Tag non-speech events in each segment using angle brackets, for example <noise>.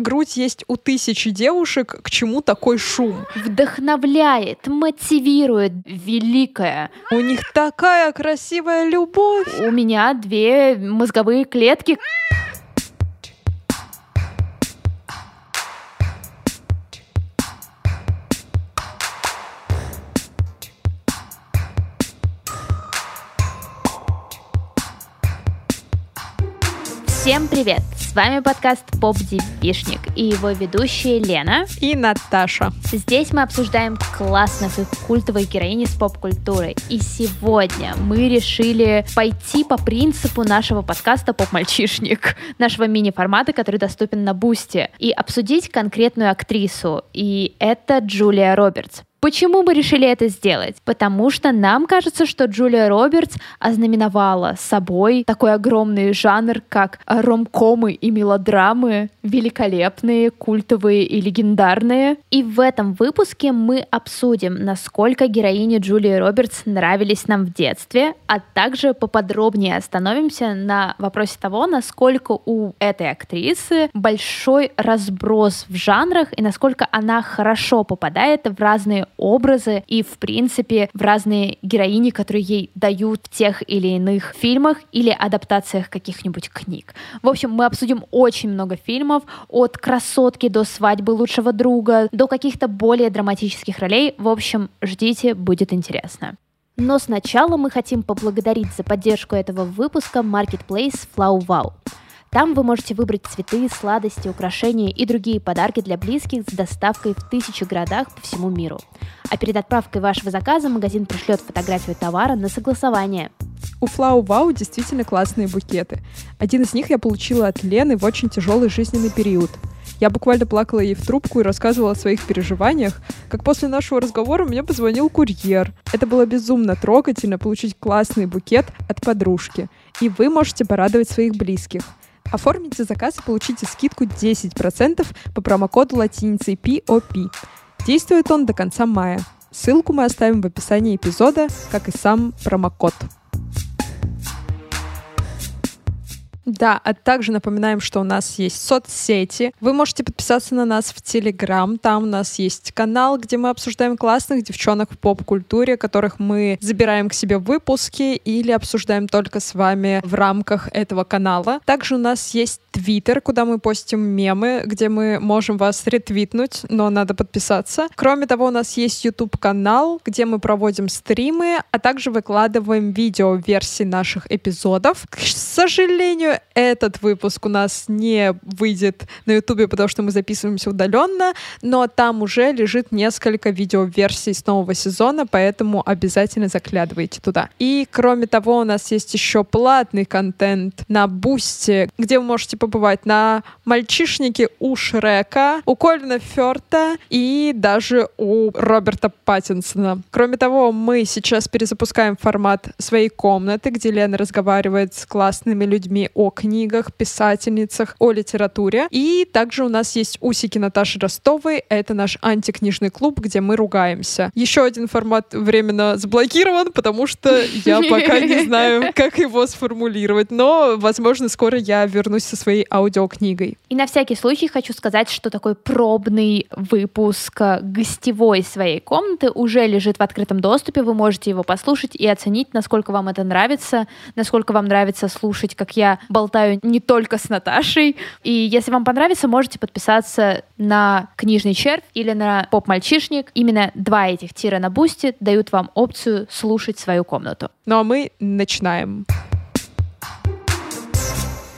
грудь есть у тысячи девушек, к чему такой шум? Вдохновляет, мотивирует, великая. У них такая красивая любовь. У меня две мозговые клетки. Всем привет! С вами подкаст Поп Депишник и его ведущие Лена и Наташа. Здесь мы обсуждаем классных и культовых героинь из поп-культуры. И сегодня мы решили пойти по принципу нашего подкаста Поп-мальчишник, нашего мини-формата, который доступен на Бусте, и обсудить конкретную актрису. И это Джулия Робертс. Почему мы решили это сделать? Потому что нам кажется, что Джулия Робертс ознаменовала собой такой огромный жанр, как ромкомы и мелодрамы, великолепные, культовые и легендарные. И в этом выпуске мы обсудим, насколько героини Джулии Робертс нравились нам в детстве, а также поподробнее остановимся на вопросе того, насколько у этой актрисы большой разброс в жанрах и насколько она хорошо попадает в разные образы и, в принципе, в разные героини, которые ей дают в тех или иных фильмах или адаптациях каких-нибудь книг. В общем, мы обсудим очень много фильмов, от «Красотки» до «Свадьбы лучшего друга», до каких-то более драматических ролей. В общем, ждите, будет интересно. Но сначала мы хотим поблагодарить за поддержку этого выпуска Marketplace FlowWow. Там вы можете выбрать цветы, сладости, украшения и другие подарки для близких с доставкой в тысячи городах по всему миру. А перед отправкой вашего заказа магазин пришлет фотографию товара на согласование. У Флау Вау действительно классные букеты. Один из них я получила от Лены в очень тяжелый жизненный период. Я буквально плакала ей в трубку и рассказывала о своих переживаниях, как после нашего разговора мне позвонил курьер. Это было безумно трогательно получить классный букет от подружки. И вы можете порадовать своих близких. Оформите заказ и получите скидку 10% по промокоду латиницей POP. Действует он до конца мая. Ссылку мы оставим в описании эпизода, как и сам промокод. Да, а также напоминаем, что у нас есть соцсети. Вы можете подписаться на нас в Телеграм. Там у нас есть канал, где мы обсуждаем классных девчонок в поп-культуре, которых мы забираем к себе в выпуски или обсуждаем только с вами в рамках этого канала. Также у нас есть Твиттер, куда мы постим мемы, где мы можем вас ретвитнуть, но надо подписаться. Кроме того, у нас есть YouTube-канал, где мы проводим стримы, а также выкладываем видео-версии наших эпизодов. К сожалению, этот выпуск у нас не выйдет на YouTube, потому что мы записываемся удаленно, но там уже лежит несколько видео-версий с нового сезона, поэтому обязательно заглядывайте туда. И кроме того, у нас есть еще платный контент на Бусте, где вы можете побывать на мальчишнике у Шрека, у Колина Ферта и даже у Роберта Паттинсона. Кроме того, мы сейчас перезапускаем формат своей комнаты, где Лена разговаривает с классными людьми о книгах, писательницах, о литературе. И также у нас есть усики Наташи Ростовой. Это наш антикнижный клуб, где мы ругаемся. Еще один формат временно заблокирован, потому что я пока не <laughs> знаю, как его сформулировать. Но, возможно, скоро я вернусь со своей аудиокнигой. И на всякий случай хочу сказать, что такой пробный выпуск гостевой своей комнаты уже лежит в открытом доступе. Вы можете его послушать и оценить, насколько вам это нравится, насколько вам нравится слушать, как я болтаю не только с Наташей. И если вам понравится, можете подписаться на книжный червь или на поп-мальчишник. Именно два этих тира на бусте дают вам опцию слушать свою комнату. Ну а мы начинаем.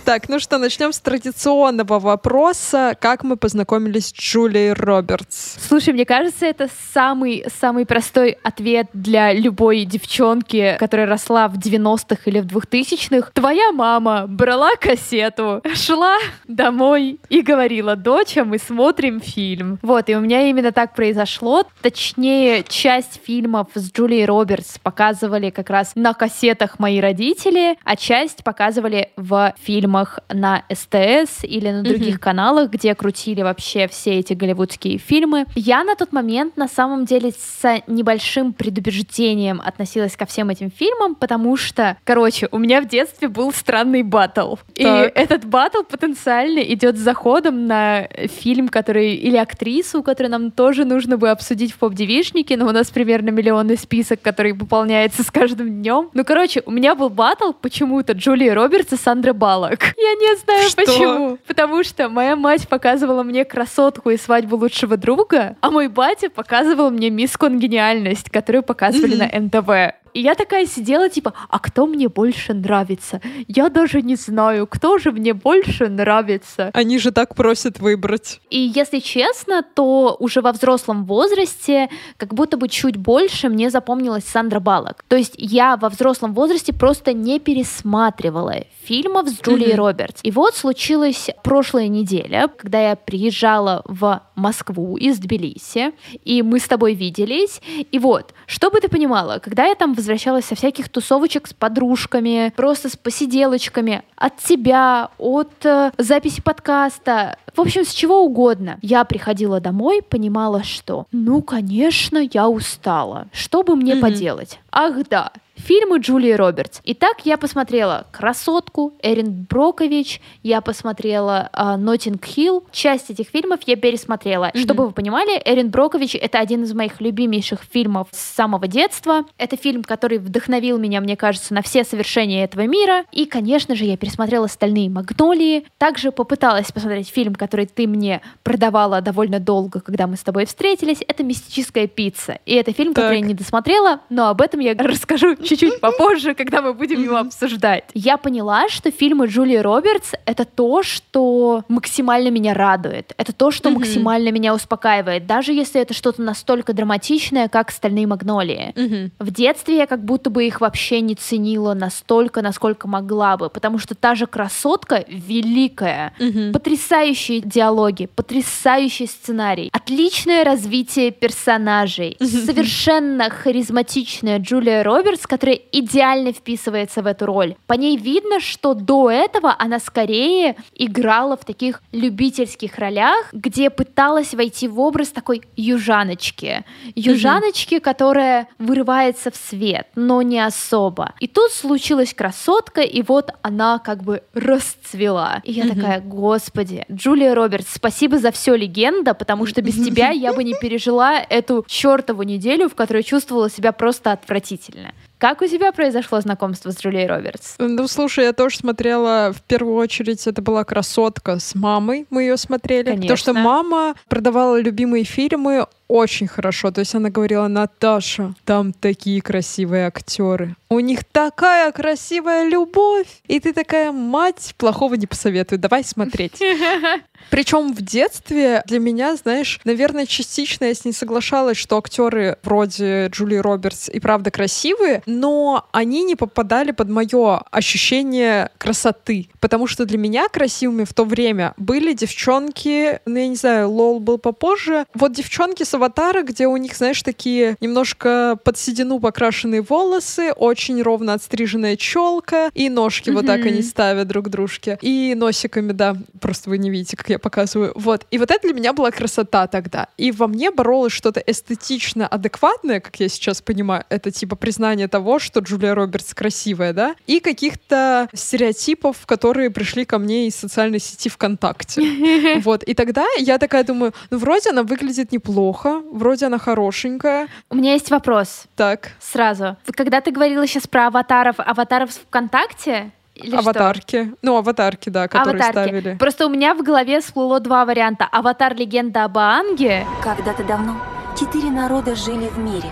Так, ну что, начнем с традиционного вопроса. Как мы познакомились с Джулией Робертс? Слушай, мне кажется, это самый, самый простой ответ для любой девчонки, которая росла в 90-х или в 2000-х. Твоя мама брала кассету, шла домой и говорила, доча, мы смотрим фильм. Вот, и у меня именно так произошло. Точнее, часть фильмов с Джулией Робертс показывали как раз на кассетах мои родители, а часть показывали в фильмах фильмах на СТС или на других mm-hmm. каналах, где крутили вообще все эти голливудские фильмы. Я на тот момент на самом деле с небольшим предубеждением относилась ко всем этим фильмам, потому что, короче, у меня в детстве был странный батл. И этот батл потенциально идет с заходом на фильм, который или актрису, которую нам тоже нужно бы обсудить в поп-девишнике, но у нас примерно миллионный список, который пополняется с каждым днем. Ну, короче, у меня был батл почему-то Джулии Робертс и Сандры Балок. Я не знаю что? почему. Потому что моя мать показывала мне красотку и свадьбу лучшего друга, а мой батя показывал мне мисс Конгениальность, которую показывали mm-hmm. на НТВ. И я такая сидела, типа, а кто мне больше нравится? Я даже не знаю, кто же мне больше нравится. Они же так просят выбрать. И если честно, то уже во взрослом возрасте как будто бы чуть больше мне запомнилась Сандра Балок. То есть я во взрослом возрасте просто не пересматривала фильмов с Джулией mm-hmm. Робертс. И вот случилась прошлая неделя, когда я приезжала в Москву из Тбилиси, и мы с тобой виделись. И вот, чтобы ты понимала, когда я там возвращалась со всяких тусовочек с подружками, просто с посиделочками, от тебя, от э, записи подкаста, в общем, с чего угодно. Я приходила домой, понимала, что, ну, конечно, я устала. Что бы мне mm-hmm. поделать? Ах да, Фильмы Джулии Робертс. Итак, я посмотрела «Красотку», «Эрин Брокович», я посмотрела «Ноттинг uh, Хилл». Часть этих фильмов я пересмотрела. Mm-hmm. Чтобы вы понимали, «Эрин Брокович» — это один из моих любимейших фильмов с самого детства. Это фильм, который вдохновил меня, мне кажется, на все совершения этого мира. И, конечно же, я пересмотрела «Стальные магнолии». Также попыталась посмотреть фильм, который ты мне продавала довольно долго, когда мы с тобой встретились. Это «Мистическая пицца». И это фильм, так. который я не досмотрела, но об этом я расскажу чуть-чуть попозже, когда мы будем его обсуждать. Я поняла, что фильмы Джулии Робертс — это то, что максимально меня радует. Это то, что максимально меня успокаивает. Даже если это что-то настолько драматичное, как «Стальные магнолии». В детстве я как будто бы их вообще не ценила настолько, насколько могла бы, потому что та же красотка великая, потрясающие диалоги, потрясающий сценарий, отличное развитие персонажей, совершенно харизматичная Джулия Робертс, которая идеально вписывается в эту роль. По ней видно, что до этого она скорее играла в таких любительских ролях, где пыталась войти в образ такой южаночки. Южаночки, mm-hmm. которая вырывается в свет, но не особо. И тут случилась красотка, и вот она как бы расцвела. И я mm-hmm. такая, господи, Джулия Робертс, спасибо за все, легенда, потому что без тебя я бы не пережила эту чертову неделю, в которой чувствовала себя просто отвратительно. Как у тебя произошло знакомство с Джулией Робертс? Ну, слушай, я тоже смотрела, в первую очередь, это была «Красотка» с мамой, мы ее смотрели. Конечно. Потому что мама продавала любимые фильмы очень хорошо. То есть она говорила, Наташа, там такие красивые актеры. У них такая красивая любовь. И ты такая, мать, плохого не посоветую, давай смотреть. <laughs> Причем в детстве для меня, знаешь, наверное, частично я с ней соглашалась, что актеры вроде Джулии Робертс и правда красивые, но они не попадали под мое ощущение красоты. Потому что для меня красивыми в то время были девчонки, ну я не знаю, Лол был попозже. Вот девчонки с аватара, где у них, знаешь, такие немножко под седину покрашенные волосы, очень ровно отстриженная челка, и ножки mm-hmm. вот так они ставят друг дружке. И носиками, да, просто вы не видите, как я показываю. Вот. И вот это для меня была красота тогда. И во мне боролось что-то эстетично адекватное, как я сейчас понимаю, это типа признание того, что Джулия Робертс красивая, да, и каких-то стереотипов, которые пришли ко мне из социальной сети ВКонтакте. <laughs> Вот. И тогда я такая думаю, ну вроде она выглядит неплохо, вроде она хорошенькая. У меня есть вопрос. Так. Сразу. Когда ты говорила сейчас про аватаров, аватаров ВКонтакте, или аватарки. Что? Ну, аватарки, да, которые аватарки. ставили. Просто у меня в голове всплыло два варианта. Аватар легенда об Аанге. Когда-то давно четыре народа жили в мире.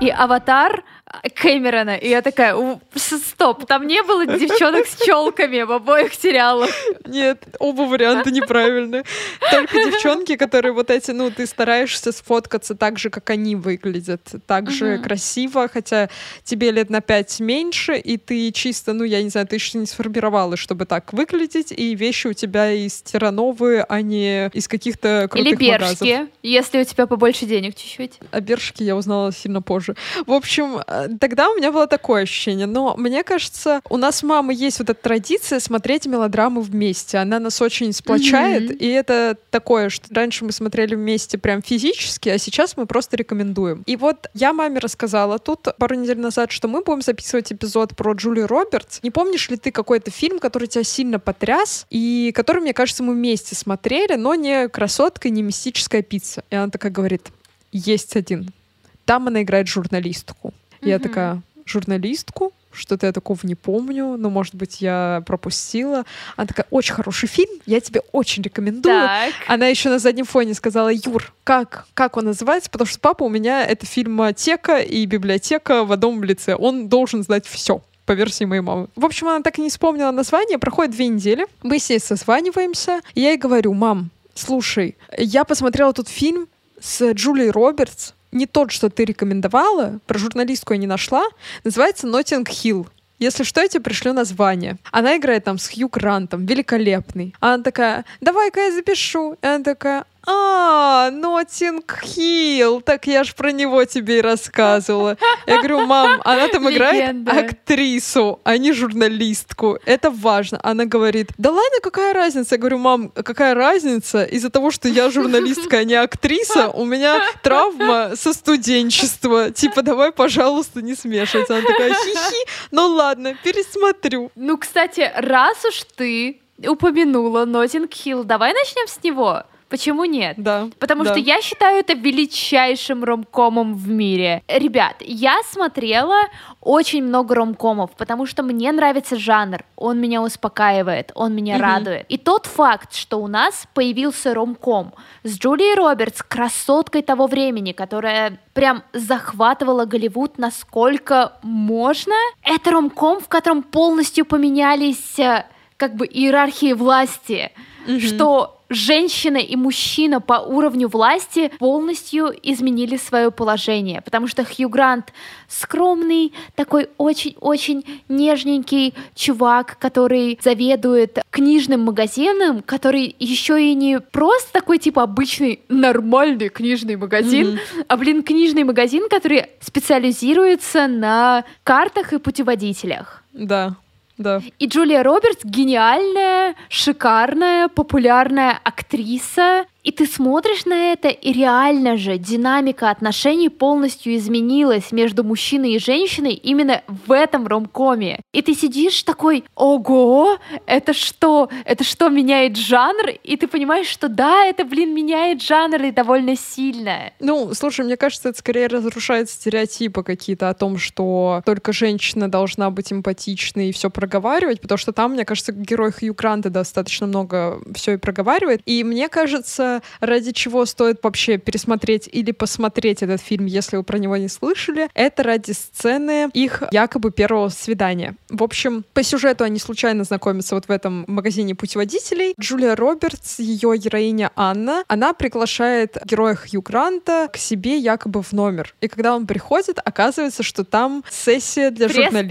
И аватар Кэмерона. И я такая, стоп, там не было девчонок с челками в обоих сериалах. Нет, оба варианта неправильные. Только девчонки, которые вот эти, ну, ты стараешься сфоткаться так же, как они выглядят. Так же угу. красиво, хотя тебе лет на пять меньше, и ты чисто, ну, я не знаю, ты еще не сформировалась, чтобы так выглядеть, и вещи у тебя из терановые, а не из каких-то крутых Или бершки, магазов. если у тебя побольше денег чуть-чуть. О бершке я узнала сильно позже. В общем, э, тогда у меня было такое ощущение. Но мне кажется, у нас у мамы есть вот эта традиция смотреть мелодрамы вместе. Она нас очень сплочает, mm-hmm. и это такое, что раньше мы смотрели вместе прям физически, а сейчас мы просто рекомендуем. И вот я маме рассказала тут пару недель назад, что мы будем записывать эпизод про Джулию Робертс. Не помнишь ли ты какой-то фильм, который тебя сильно потряс, и который, мне кажется, мы вместе смотрели, но не «Красотка», не «Мистическая пицца». И она такая говорит, есть один. Там она играет журналистку. Я такая, журналистку? Что-то я такого не помню, но, может быть, я пропустила. Она такая, очень хороший фильм, я тебе очень рекомендую. Так. Она еще на заднем фоне сказала, Юр, как, как он называется? Потому что папа у меня это фильмотека и библиотека в одном лице. Он должен знать все по версии моей мамы. В общем, она так и не вспомнила название. Проходит две недели. Мы с ней созваниваемся. И я ей говорю, мам, слушай, я посмотрела тут фильм с Джулией Робертс, не тот, что ты рекомендовала, про журналистку я не нашла, называется «Ноттинг Хилл». Если что, я тебе пришлю название. Она играет там с Хью Грантом, великолепный. Она такая, давай-ка я запишу. И она такая, а, Нотинг Хилл, так я ж про него тебе и рассказывала. Я говорю, мам, она там играет актрису, а не журналистку. Это важно. Она говорит, да ладно, какая разница? Я говорю, мам, какая разница? Из-за того, что я журналистка, а не актриса, у меня травма со студенчества. Типа, давай, пожалуйста, не смешиваться. Она такая, хи-хи, ну ладно, пересмотрю. Ну, кстати, раз уж ты упомянула Нотинг Хилл, давай начнем с него. Почему нет? Да. Потому да. что я считаю это величайшим ромкомом в мире. Ребят, я смотрела очень много ромкомов, потому что мне нравится жанр, он меня успокаивает, он меня угу. радует. И тот факт, что у нас появился ромком с Джулией Робертс, красоткой того времени, которая прям захватывала Голливуд насколько можно, это ромком, в котором полностью поменялись э, как бы иерархии власти, угу. что женщина и мужчина по уровню власти полностью изменили свое положение, потому что Хью Грант скромный, такой очень-очень нежненький чувак, который заведует книжным магазином, который еще и не просто такой типа обычный нормальный книжный магазин, mm-hmm. а блин книжный магазин, который специализируется на картах и путеводителях. Да. Да. И Джулия Робертс гениальная, шикарная, популярная актриса, и ты смотришь на это, и реально же динамика отношений полностью изменилась между мужчиной и женщиной именно в этом ромкоме. И ты сидишь такой, ого, это что? Это что, меняет жанр? И ты понимаешь, что да, это, блин, меняет жанр и довольно сильно. Ну, слушай, мне кажется, это скорее разрушает стереотипы какие-то о том, что только женщина должна быть эмпатичной и все проговаривать, потому что там, мне кажется, герой Хью Гранта достаточно много все и проговаривает. И мне кажется, ради чего стоит вообще пересмотреть или посмотреть этот фильм, если вы про него не слышали, это ради сцены их якобы первого свидания. В общем, по сюжету они случайно знакомятся вот в этом магазине путеводителей. Джулия Робертс, ее героиня Анна, она приглашает героя Хью Гранта к себе якобы в номер. И когда он приходит, оказывается, что там сессия для журналистов.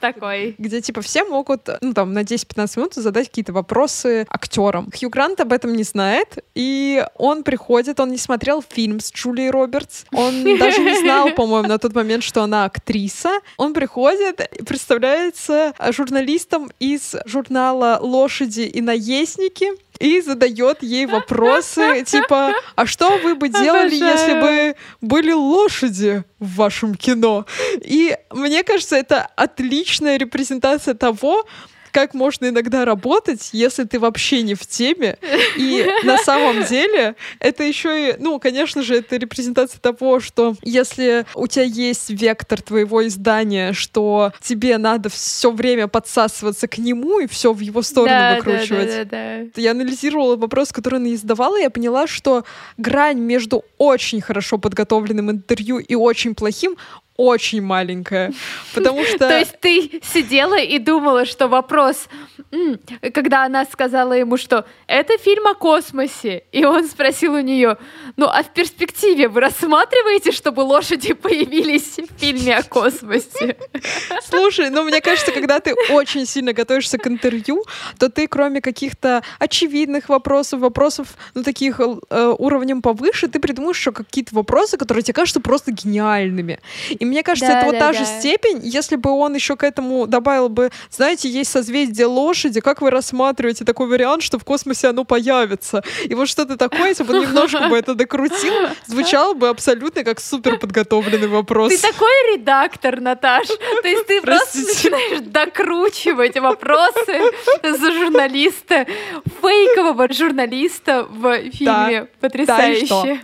такой. Где типа все могут, ну там, на 10-15 минут задать какие-то вопросы актерам. Хью Грант об этом не знает, и и он приходит, он не смотрел фильм с Джулией Робертс, он <laughs> даже не знал, по-моему, на тот момент, что она актриса. Он приходит представляется журналистом из журнала «Лошади и наездники», и задает ей вопросы <laughs> типа, а что вы бы делали, если бы были лошади в вашем кино? И мне кажется, это отличная репрезентация того, как можно иногда работать, если ты вообще не в теме. И на самом деле это еще и, ну, конечно же, это репрезентация того, что если у тебя есть вектор твоего издания, что тебе надо все время подсасываться к нему и все в его сторону да, выкручивать. Да, да, да, Я анализировала вопрос, который она издавала, и я поняла, что грань между очень хорошо подготовленным интервью и очень плохим очень маленькая, <laughs> потому что... То есть ты сидела и думала, что вопрос, когда она сказала ему, что это фильм о космосе, и он спросил у нее, ну а в перспективе вы рассматриваете, чтобы лошади <laughs> появились в фильме о космосе? <laughs> Слушай, ну мне кажется, когда ты очень сильно готовишься к интервью, то ты кроме каких-то очевидных вопросов, вопросов, ну таких э, уровнем повыше, ты придумаешь еще какие-то вопросы, которые тебе кажутся просто гениальными. И мне кажется, Да, это вот да, та да. же степень, если бы он еще к этому добавил бы, знаете, есть созвездие лошади, как вы рассматриваете такой вариант, что в космосе оно появится? И вот что-то такое, если бы он немножко бы это докрутил, звучало бы абсолютно как супер подготовленный вопрос. Ты такой редактор, Наташ. То есть ты просто начинаешь докручивать вопросы за журналиста, фейкового журналиста в фильме. Потрясающе.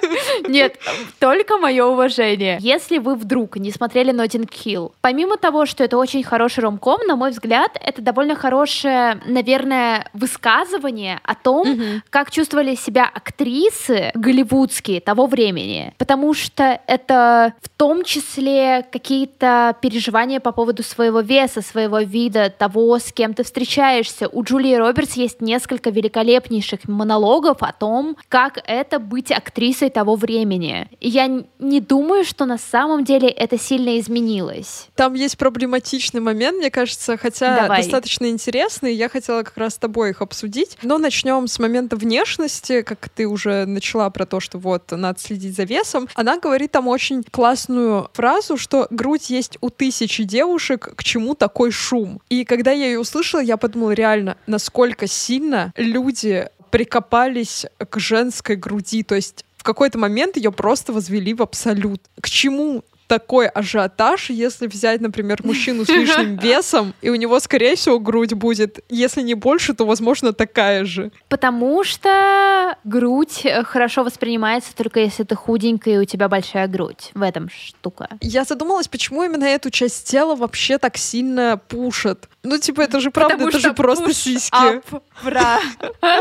<laughs> Нет, только мое уважение. Если вы вдруг не смотрели Notting Hill, помимо того, что это очень хороший ромком, на мой взгляд, это довольно хорошее, наверное, высказывание о том, как чувствовали себя актрисы голливудские того времени. Потому что это в том числе какие-то переживания по поводу своего веса, своего вида, того, с кем ты встречаешься. У Джулии Робертс есть несколько великолепнейших монологов о том, как это быть актрисой того времени. И я не думаю, что на самом деле это сильно изменилось. Там есть проблематичный момент, мне кажется, хотя Давай. достаточно интересный. Я хотела как раз с тобой их обсудить. Но начнем с момента внешности, как ты уже начала про то, что вот надо следить за весом. Она говорит там очень классную фразу, что грудь есть у тысячи девушек, к чему такой шум. И когда я ее услышала, я подумала реально, насколько сильно люди прикопались к женской груди. То есть в какой-то момент ее просто возвели в абсолют. К чему такой ажиотаж, если взять, например, мужчину с лишним <laughs> весом, и у него, скорее всего, грудь будет, если не больше, то, возможно, такая же. Потому что грудь э, хорошо воспринимается только если ты худенькая и у тебя большая грудь. В этом штука. Я задумалась, почему именно эту часть тела вообще так сильно пушат. Ну, типа, это же правда, Потому это же просто сиськи. up, бра.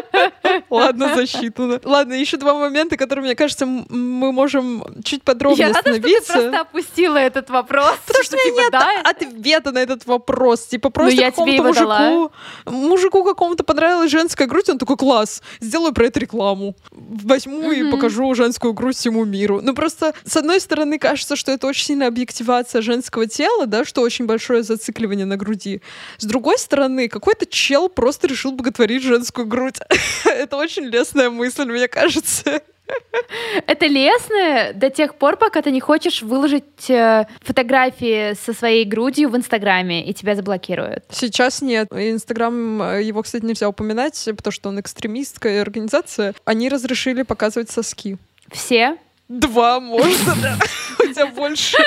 <laughs> Ладно, засчитано. Ладно, еще два момента, которые, мне кажется, мы можем чуть подробнее Я рада, что ты остановиться. просто опустила этот вопрос. Потому что меня типа, да, нет ответа на этот вопрос. Типа просто я тебе какому-то дала. мужику, мужику какому-то понравилась женская грудь, он такой, класс, сделаю про это рекламу. Возьму и покажу женскую грудь всему миру. Ну просто, с одной стороны, кажется, что это очень сильная объективация женского тела, да, что очень большое зацикливание на груди. С другой стороны, какой-то чел просто решил боготворить женскую грудь. <laughs> Это очень лестная мысль, мне кажется. Это лестно до тех пор, пока ты не хочешь выложить э, фотографии со своей грудью в Инстаграме, и тебя заблокируют. Сейчас нет. Инстаграм, э, его, кстати, нельзя упоминать, потому что он экстремистская организация. Они разрешили показывать соски. Все Два, можно, да. <laughs> У тебя больше.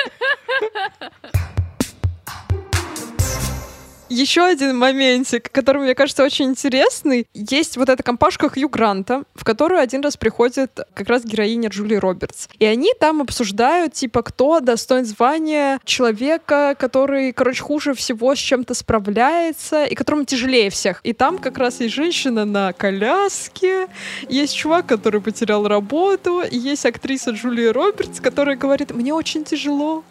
Еще один моментик, который, мне кажется, очень интересный. Есть вот эта компашка Хью Гранта, в которую один раз приходит как раз героиня Джули Робертс. И они там обсуждают, типа, кто достоин звания человека, который, короче, хуже всего с чем-то справляется, и которому тяжелее всех. И там как раз есть женщина на коляске, есть чувак, который потерял работу, и есть актриса Джулия Робертс, которая говорит, мне очень тяжело,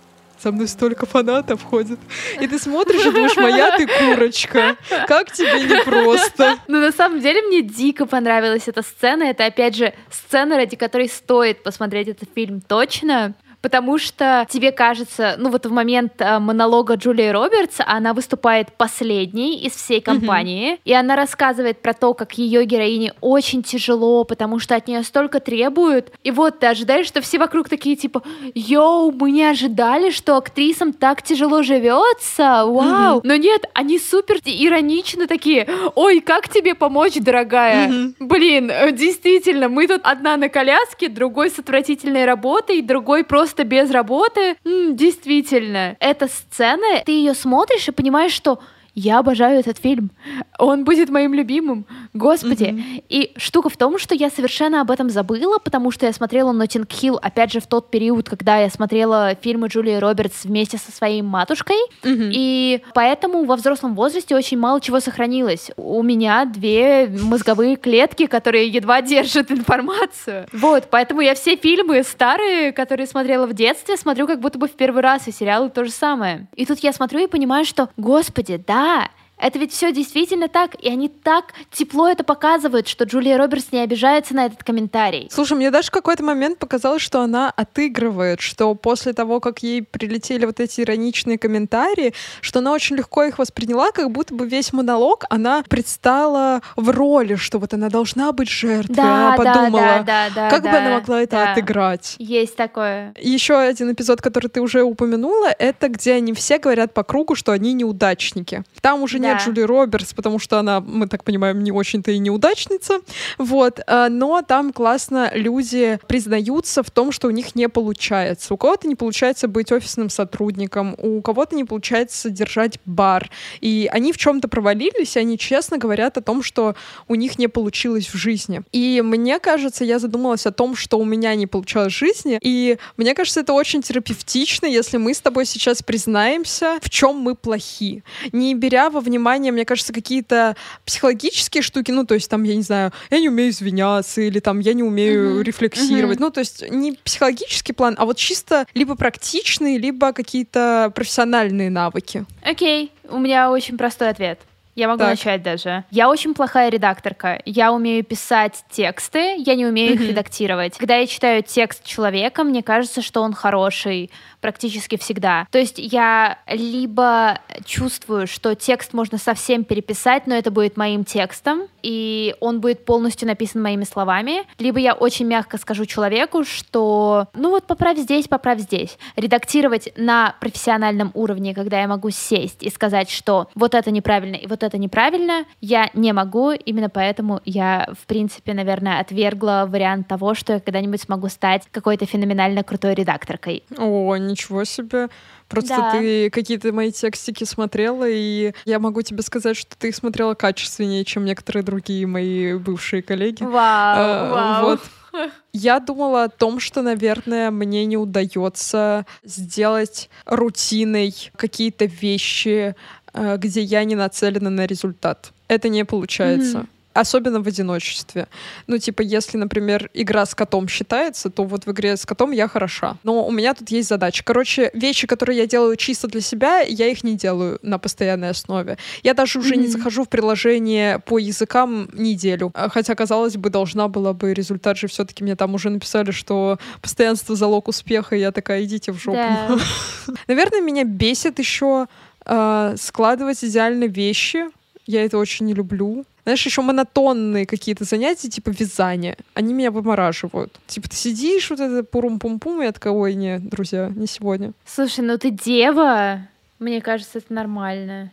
со мной столько фанатов ходит. И ты смотришь и думаешь, моя ты курочка, как тебе непросто. Ну, на самом деле, мне дико понравилась эта сцена. Это, опять же, сцена, ради которой стоит посмотреть этот фильм точно. Потому что тебе кажется, ну вот в момент э, монолога Джулии Робертс она выступает последней из всей компании, и она рассказывает про то, как ее героине очень тяжело, потому что от нее столько требуют. И вот ты ожидаешь, что все вокруг такие типа, йоу, мы не ожидали, что актрисам так тяжело живется, вау. Но нет, они супер иронично такие, ой, как тебе помочь, дорогая? Мгм. Блин, э, действительно, мы тут одна на коляске, другой с отвратительной работой, другой просто без работы. М, действительно, эта сцена, ты ее смотришь и понимаешь, что я обожаю этот фильм. Он будет моим любимым. Господи. И штука в том, что я совершенно об этом забыла, потому что я смотрела Notting Hill, опять же, в тот период, когда я смотрела фильмы Джулии Робертс вместе со своей матушкой. И поэтому во взрослом возрасте очень мало чего сохранилось. У меня две мозговые клетки, которые едва держат информацию. Вот, поэтому я все фильмы старые, которые смотрела в детстве, смотрю как будто бы в первый раз, и сериалы то же самое. И тут я смотрю и понимаю, что, господи, да, that. Это ведь все действительно так, и они так тепло это показывают, что Джулия Робертс не обижается на этот комментарий. Слушай, мне даже в какой-то момент показалось, что она отыгрывает, что после того, как ей прилетели вот эти ироничные комментарии, что она очень легко их восприняла, как будто бы весь монолог она предстала в роли, что вот она должна быть жертвой. Да, она подумала, да, да, да, как да, бы она могла это да. отыграть. Есть такое. Еще один эпизод, который ты уже упомянула, это где они все говорят по кругу, что они неудачники. Там уже Да. Нет Джули Робертс, потому что она, мы так понимаем, не очень-то и неудачница. Вот. а, Но там классно люди признаются в том, что у них не получается. У кого-то не получается быть офисным сотрудником, у кого-то не получается держать бар. И они в чем-то провалились, и они честно говорят о том, что у них не получилось в жизни. И мне кажется, я задумалась о том, что у меня не получалось в жизни, и мне кажется, это очень терапевтично, если мы с тобой сейчас признаемся, в чем мы плохи. Не беря во внимание, мне кажется, какие-то психологические штуки, ну, то есть там, я не знаю, я не умею извиняться, или там я не умею Мгм. рефлексировать. Ну, то есть не психологический план, а вот чисто либо практичные, либо какие-то профессиональные навыки. Окей, у меня очень простой ответ. Я могу Так. начать даже. Я очень плохая редакторка. Я умею писать тексты, я не умею их редактировать. Когда я читаю текст человека, мне кажется, что он хороший практически всегда. То есть я либо чувствую, что текст можно совсем переписать, но это будет моим текстом, и он будет полностью написан моими словами, либо я очень мягко скажу человеку, что ну вот поправь здесь, поправь здесь. Редактировать на профессиональном уровне, когда я могу сесть и сказать, что вот это неправильно и вот это неправильно, я не могу, именно поэтому я, в принципе, наверное, отвергла вариант того, что я когда-нибудь смогу стать какой-то феноменально крутой редакторкой. О, ничего себе. Просто Да. ты какие-то мои текстики смотрела, и я могу тебе сказать, что ты их смотрела качественнее, чем некоторые другие мои бывшие коллеги. Вау, Э, вау. вот. <laughs> Я думала о том, что, наверное, мне не удается сделать рутиной какие-то вещи, где я не нацелена на результат. Это не получается. Мгм. Особенно в одиночестве. Ну, типа, если, например, игра с котом считается, то вот в игре с котом я хороша. Но у меня тут есть задача. Короче, вещи, которые я делаю чисто для себя, я их не делаю на постоянной основе. Я даже уже не Мгм. захожу в приложение по языкам неделю. А Хотя, казалось бы, должна была бы результат же все-таки мне там уже написали, что постоянство залог успеха, и я такая, идите в жопу. <laughs> Наверное, меня бесит еще э, складывать идеально вещи. Я это очень не люблю. Знаешь, еще монотонные какие-то занятия, типа вязания, они меня вымораживают. Типа ты сидишь, вот это пурум-пум-пум, и я такая, ой, не, друзья, не сегодня. Слушай, ну ты дева. Мне кажется, это нормально.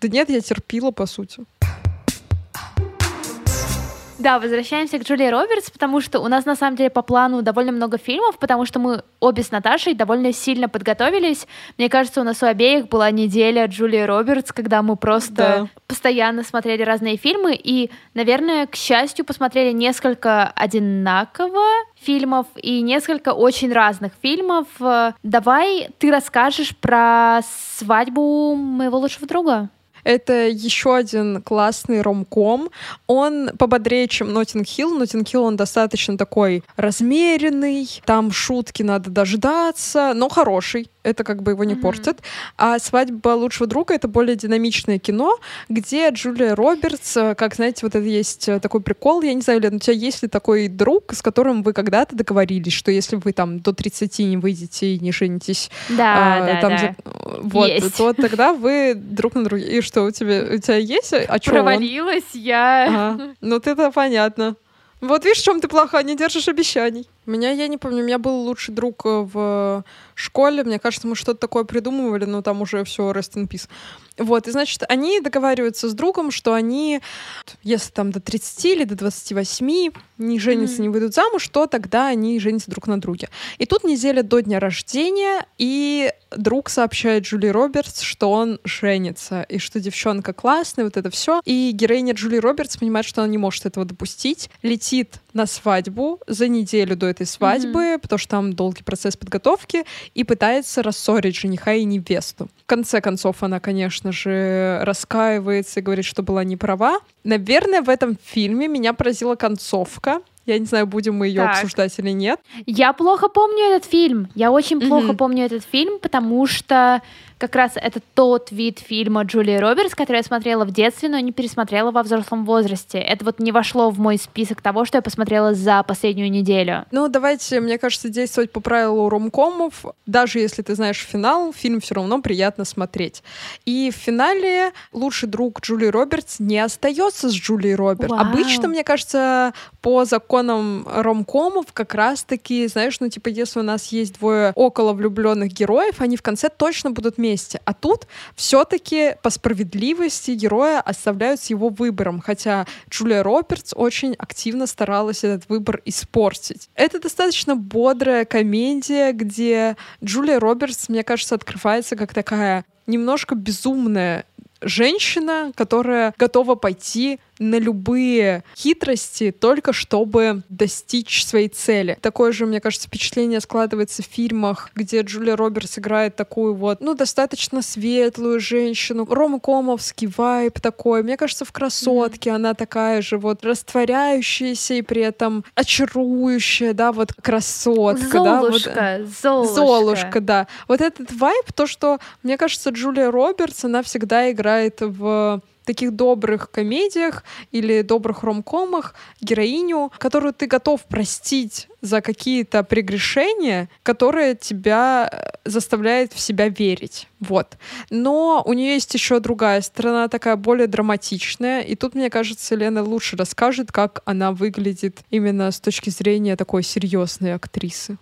Да нет, я терпила, по сути. Да, возвращаемся к Джулии Робертс, потому что у нас на самом деле по плану довольно много фильмов, потому что мы обе с Наташей довольно сильно подготовились. Мне кажется, у нас у обеих была неделя Джулии Робертс, когда мы просто Да. постоянно смотрели разные фильмы и, наверное, к счастью, посмотрели несколько одинаково фильмов и несколько очень разных фильмов. Давай ты расскажешь про свадьбу моего лучшего друга. Это еще один классный ромком. Он пободрее, чем Нотинг Хилл. Нотинг Хилл, он достаточно такой размеренный. Там шутки надо дождаться, но хороший. Это как бы его не Мгм. портит. А «Свадьба лучшего друга» — это более динамичное кино, где Джулия Робертс, э, как, знаете, вот это есть э, такой прикол, я не знаю, Лен, у тебя есть ли такой друг, с которым вы когда-то договорились, что если вы там до 30 не выйдете и не женитесь, Да, а, да, там да. за- Вот, Есть. то тогда вы друг на друга. И что, у тебя, у тебя есть? А чё он? Провалилась я. Ага. Ну, это понятно. Вот видишь, в чем ты плоха, не держишь обещаний. У меня, я не помню, у меня был лучший друг э, в школе. Мне кажется, мы что-то такое придумывали, но там уже все rest in peace. Вот, и значит, они договариваются с другом, что они, если там до 30 или до 28 не женятся, Мгм. не выйдут замуж, то тогда они женятся друг на друге. И тут неделя до дня рождения, и друг сообщает Джули Робертс, что он женится, и что девчонка классная, вот это все. И героиня Джули Робертс понимает, что она не может этого допустить, летит на свадьбу за неделю до этой свадьбы, потому что там долгий процесс подготовки, и пытается рассорить жениха и невесту. В конце концов, она, конечно же, раскаивается и говорит, что была не права. Наверное, в этом фильме меня поразила концовка. Я не знаю, будем мы ее Так. обсуждать или нет. Я плохо помню этот фильм. Я очень плохо Мгм. помню этот фильм, потому что как раз это тот вид фильма Джулии Робертс, который я смотрела в детстве, но не пересмотрела во взрослом возрасте. Это вот не вошло в мой список того, что я посмотрела за последнюю неделю. Ну, давайте, мне кажется, действовать по правилу ромкомов. Даже если ты знаешь финал, фильм все равно приятно смотреть. И в финале лучший друг Джулии Робертс не остается с Джулией Робертс. Вау. Обычно, мне кажется, по законам ромкомов как раз-таки, знаешь, ну, типа, если у нас есть двое около влюбленных героев, они в конце точно будут вместе. А тут все-таки по справедливости героя оставляют с его выбором, хотя Джулия Робертс очень активно старалась этот выбор испортить. Это достаточно бодрая комедия, где Джулия Робертс, мне кажется, открывается как такая немножко безумная женщина, которая готова пойти на любые хитрости только чтобы достичь своей цели. Такое же, мне кажется, впечатление складывается в фильмах, где Джулия Робертс играет такую вот, ну, достаточно светлую женщину, ромкомовский вайб такой. Мне кажется, в «Красотке» mm-hmm. она такая же вот растворяющаяся и при этом очарующая, да, вот красотка. Золушка, да, вот, Золушка. Золушка, да. Вот этот вайб, то, что, мне кажется, Джулия Робертс, она всегда играет в таких добрых комедиях или добрых ромкомах героиню, которую ты готов простить за какие-то прегрешения, которые тебя э, заставляет в себя верить. Вот. Но у нее есть еще другая сторона, такая более драматичная. И тут, мне кажется, Лена лучше расскажет, как она выглядит именно с точки зрения такой серьезной актрисы.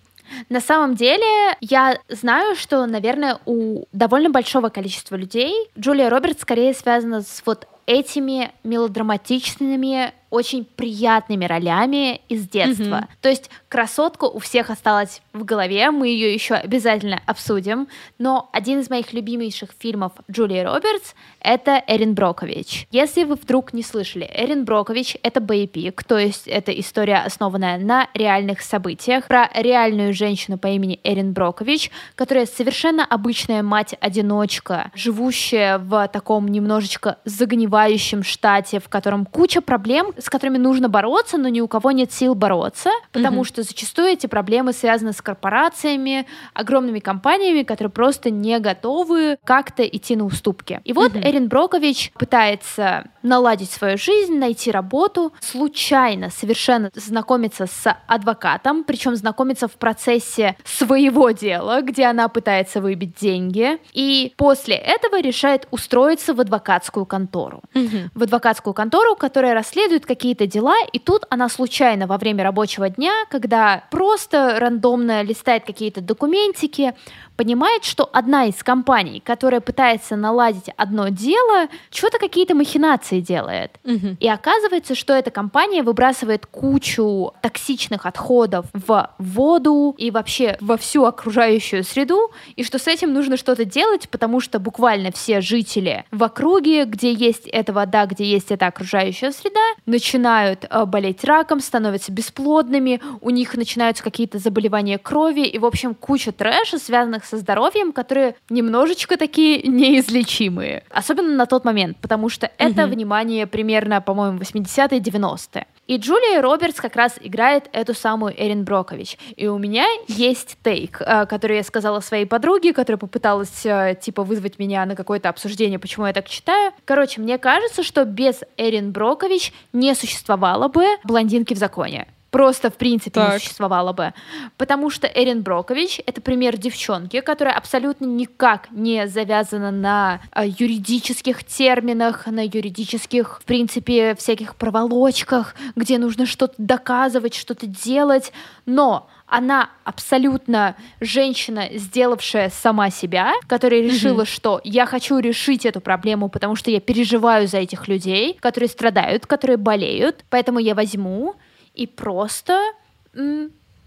На самом деле, я знаю, что, наверное, у довольно большого количества людей Джулия Робертс скорее связана с вот этими мелодраматичными очень приятными ролями из детства. Mm-hmm. То есть красотка у всех осталась в голове, мы ее еще обязательно обсудим. Но один из моих любимейших фильмов Джулии Робертс это Эрин Брокович. Если вы вдруг не слышали, Эрин Брокович это боепик, то есть это история, основанная на реальных событиях, про реальную женщину по имени Эрин Брокович, которая совершенно обычная мать-одиночка, живущая в таком немножечко загнивающем штате, в котором куча проблем, с которыми нужно бороться, но ни у кого нет сил бороться, потому mm-hmm. что зачастую эти проблемы связаны с корпорациями, огромными компаниями, которые просто не готовы как-то идти на уступки. И вот mm-hmm. Эрин Брокович пытается наладить свою жизнь, найти работу, случайно совершенно знакомиться с адвокатом, причем знакомиться в процессе своего дела, где она пытается выбить деньги, и после этого решает устроиться в адвокатскую контору. Mm-hmm. В адвокатскую контору, которая расследует какие-то дела, и тут она случайно во время рабочего дня, когда просто рандомно листает какие-то документики, понимает, что одна из компаний, которая пытается наладить одно дело, что-то какие-то махинации делает. Угу. И оказывается, что эта компания выбрасывает кучу токсичных отходов в воду и вообще во всю окружающую среду, и что с этим нужно что-то делать, потому что буквально все жители в округе, где есть эта вода, где есть эта окружающая среда, начинают э, болеть раком, становятся бесплодными, у них начинаются какие-то заболевания крови, и, в общем, куча трэша, связанных со здоровьем, которые немножечко такие неизлечимые. Особенно на тот момент, потому что это, угу. внимание, примерно, по-моему, 80-е, 90-е. И Джулия Робертс как раз играет эту самую Эрин Брокович. И у меня есть тейк, э, который я сказала своей подруге, которая попыталась, э, типа, вызвать меня на какое-то обсуждение, почему я так читаю. Короче, мне кажется, что без Эрин Брокович не существовало бы блондинки в законе просто в принципе так. не существовало бы. Потому что Эрин Брокович — это пример девчонки, которая абсолютно никак не завязана на э, юридических терминах, на юридических, в принципе, всяких проволочках, где нужно что-то доказывать, что-то делать, но она абсолютно женщина, сделавшая сама себя, которая решила, mm-hmm. что я хочу решить эту проблему, потому что я переживаю за этих людей, которые страдают, которые болеют, поэтому я возьму и просто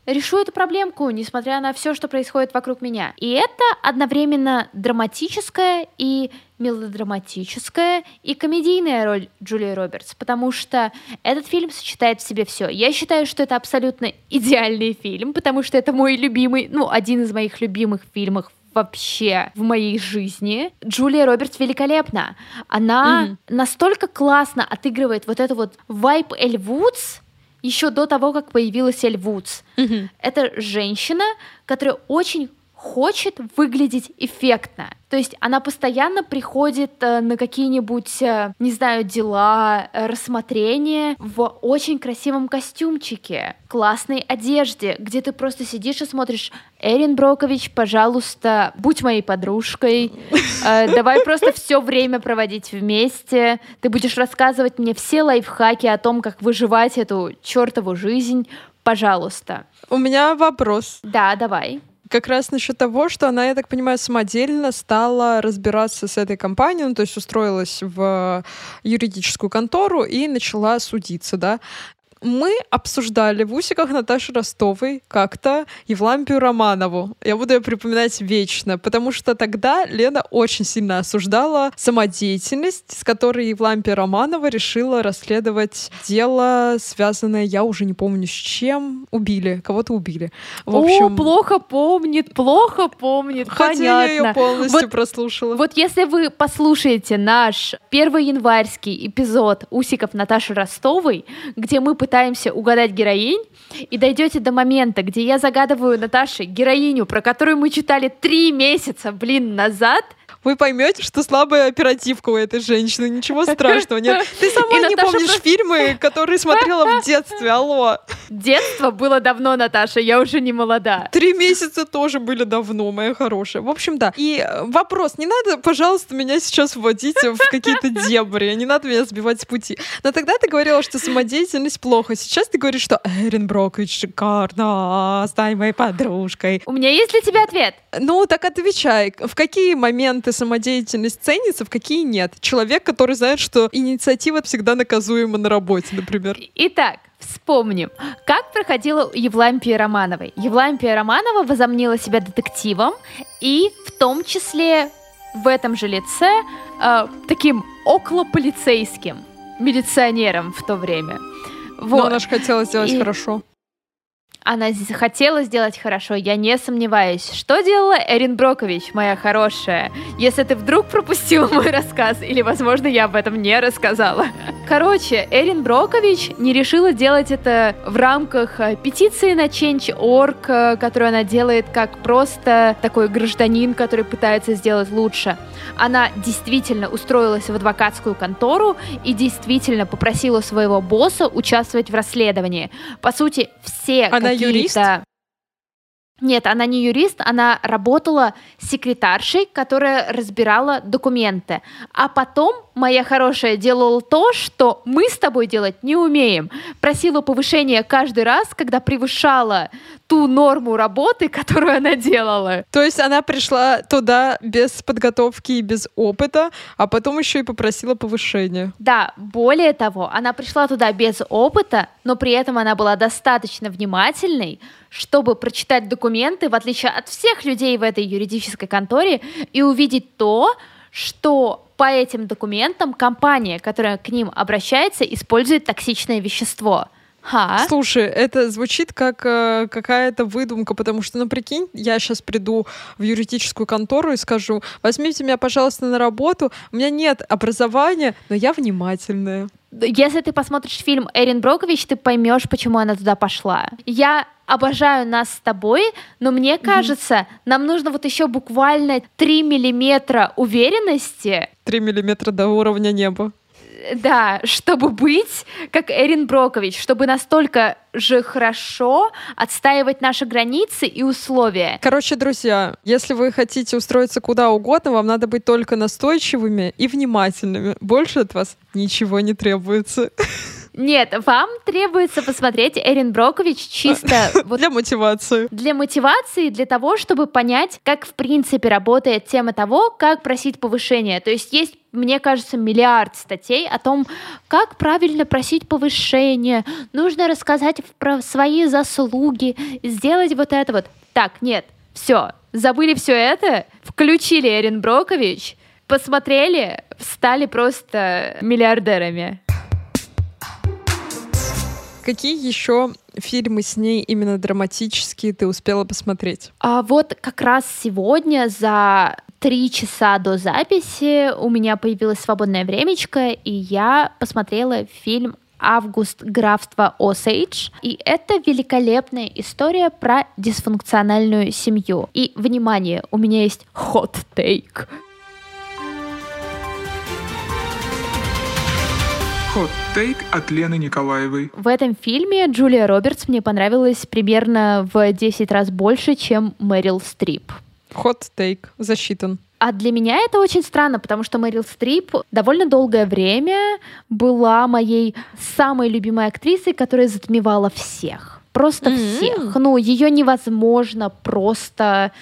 решу эту проблемку, несмотря на все, что происходит вокруг меня. И это одновременно драматическая и мелодраматическая и комедийная роль Джулии Робертс, потому что этот фильм сочетает в себе все. Я считаю, что это абсолютно идеальный фильм, потому что это мой любимый, ну, один из моих любимых фильмов вообще в моей жизни. Джулия Робертс великолепна. Она mm-hmm. настолько классно отыгрывает вот это вот вайп Эль Вудс, еще до того, как появилась Эль Вудс. Mm-hmm. Это женщина, которая очень хочет выглядеть эффектно. То есть она постоянно приходит э, на какие-нибудь, э, не знаю, дела, э, рассмотрения в очень красивом костюмчике, классной одежде, где ты просто сидишь и смотришь, Эрин Брокович, пожалуйста, будь моей подружкой, давай просто все время проводить вместе, ты будешь рассказывать мне все лайфхаки о том, как выживать эту чертову жизнь, пожалуйста. У меня вопрос. Да, давай как раз насчет того, что она, я так понимаю, самодельно стала разбираться с этой компанией, ну, то есть устроилась в юридическую контору и начала судиться, да мы обсуждали в усиках Наташи Ростовой как-то Евлампию Романову. Я буду ее припоминать вечно, потому что тогда Лена очень сильно осуждала самодеятельность, с которой Евлампия Романова решила расследовать дело, связанное, я уже не помню с чем, убили, кого-то убили. В общем... О, плохо помнит, плохо помнит, Хотя понятно. я ее полностью вот, прослушала. Вот если вы послушаете наш первый январский эпизод усиков Наташи Ростовой, где мы пытаемся пытаемся угадать героинь, и дойдете до момента, где я загадываю Наташе героиню, про которую мы читали три месяца, блин, назад — вы поймете, что слабая оперативка у этой женщины. Ничего страшного. Нет. Ты <laughs> сама и не Наташа помнишь просто... фильмы, которые смотрела в детстве. Алло. Детство было давно, Наташа, я уже не молода. Три месяца тоже были давно, моя хорошая. В общем, да. И э, вопрос, не надо, пожалуйста, меня сейчас вводить в какие-то дебри, не надо меня сбивать с пути. Но тогда ты говорила, что самодеятельность плохо. Сейчас ты говоришь, что Эрин Брокович шикарно, стань моей подружкой. У меня есть для тебя ответ. Ну, так отвечай. В какие моменты самодеятельность ценится, в какие нет. Человек, который знает, что инициатива всегда наказуема на работе, например. Итак, Вспомним, как проходила Евлампия Романовой. Евлампия Романова возомнила себя детективом и в том числе в этом же лице э, таким околополицейским милиционером в то время. Вот. Но она же хотела сделать и... хорошо. Она хотела сделать хорошо, я не сомневаюсь. Что делала Эрин Брокович, моя хорошая? Если ты вдруг пропустила мой рассказ, или, возможно, я об этом не рассказала. Короче, Эрин Брокович не решила делать это в рамках э, петиции на Change.org, э, которую она делает как просто такой гражданин, который пытается сделать лучше. Она действительно устроилась в адвокатскую контору и действительно попросила своего босса участвовать в расследовании. По сути, все она юрист? Нет, она не юрист, она работала секретаршей, которая разбирала документы. А потом моя хорошая делала то, что мы с тобой делать не умеем. Просила повышения каждый раз, когда превышала ту норму работы, которую она делала. То есть она пришла туда без подготовки и без опыта, а потом еще и попросила повышения. Да, более того, она пришла туда без опыта, но при этом она была достаточно внимательной, чтобы прочитать документы, в отличие от всех людей в этой юридической конторе, и увидеть то, что по этим документам компания, которая к ним обращается, использует токсичное вещество. Ха. Слушай, это звучит как э, какая-то выдумка, потому что, ну, прикинь, я сейчас приду в юридическую контору и скажу, возьмите меня, пожалуйста, на работу, у меня нет образования, но я внимательная. Если ты посмотришь фильм Эрин Брокович, ты поймешь, почему она туда пошла. Я обожаю нас с тобой, но мне кажется, mm-hmm. нам нужно вот еще буквально 3 миллиметра уверенности. 3 миллиметра до уровня неба да, чтобы быть как Эрин Брокович, чтобы настолько же хорошо отстаивать наши границы и условия. Короче, друзья, если вы хотите устроиться куда угодно, вам надо быть только настойчивыми и внимательными. Больше от вас ничего не требуется. <laughs> Нет, вам требуется посмотреть Эрин Брокович чисто... <laughs> Вот, для мотивации. Для мотивации, для того, чтобы понять, как в принципе работает тема того, как просить повышения. То есть есть мне кажется, миллиард статей о том, как правильно просить повышения, нужно рассказать про свои заслуги, сделать вот это вот. Так, нет, все, забыли все это, включили Эрин Брокович, посмотрели, стали просто миллиардерами. Какие еще фильмы с ней именно драматические ты успела посмотреть? А вот как раз сегодня за три часа до записи у меня появилось свободное времечко, и я посмотрела фильм «Август графства Осейдж». И это великолепная история про дисфункциональную семью. И, внимание, у меня есть hot Хот-тейк от Лены Николаевой. В этом фильме Джулия Робертс мне понравилась примерно в 10 раз больше, чем Мэрил Стрип. Хот-тейк засчитан. А для меня это очень странно, потому что Мэрил Стрип довольно долгое время была моей самой любимой актрисой, которая затмевала всех. Просто mm-hmm. всех. Ну, ее невозможно просто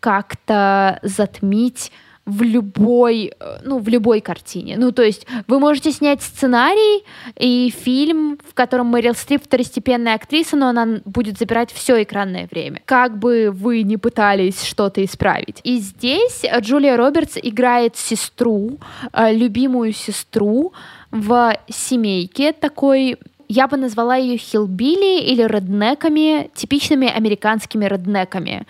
как-то затмить в любой, э, ну, в любой картине. Ну, то есть вы можете снять сценарий и фильм, в котором Мэрил Стрип второстепенная актриса, но она будет забирать все экранное время. Как бы вы ни пытались что-то исправить. И здесь Джулия Робертс играет сестру, э, любимую сестру в семейке такой я бы назвала ее хилбили или реднеками, типичными американскими реднеками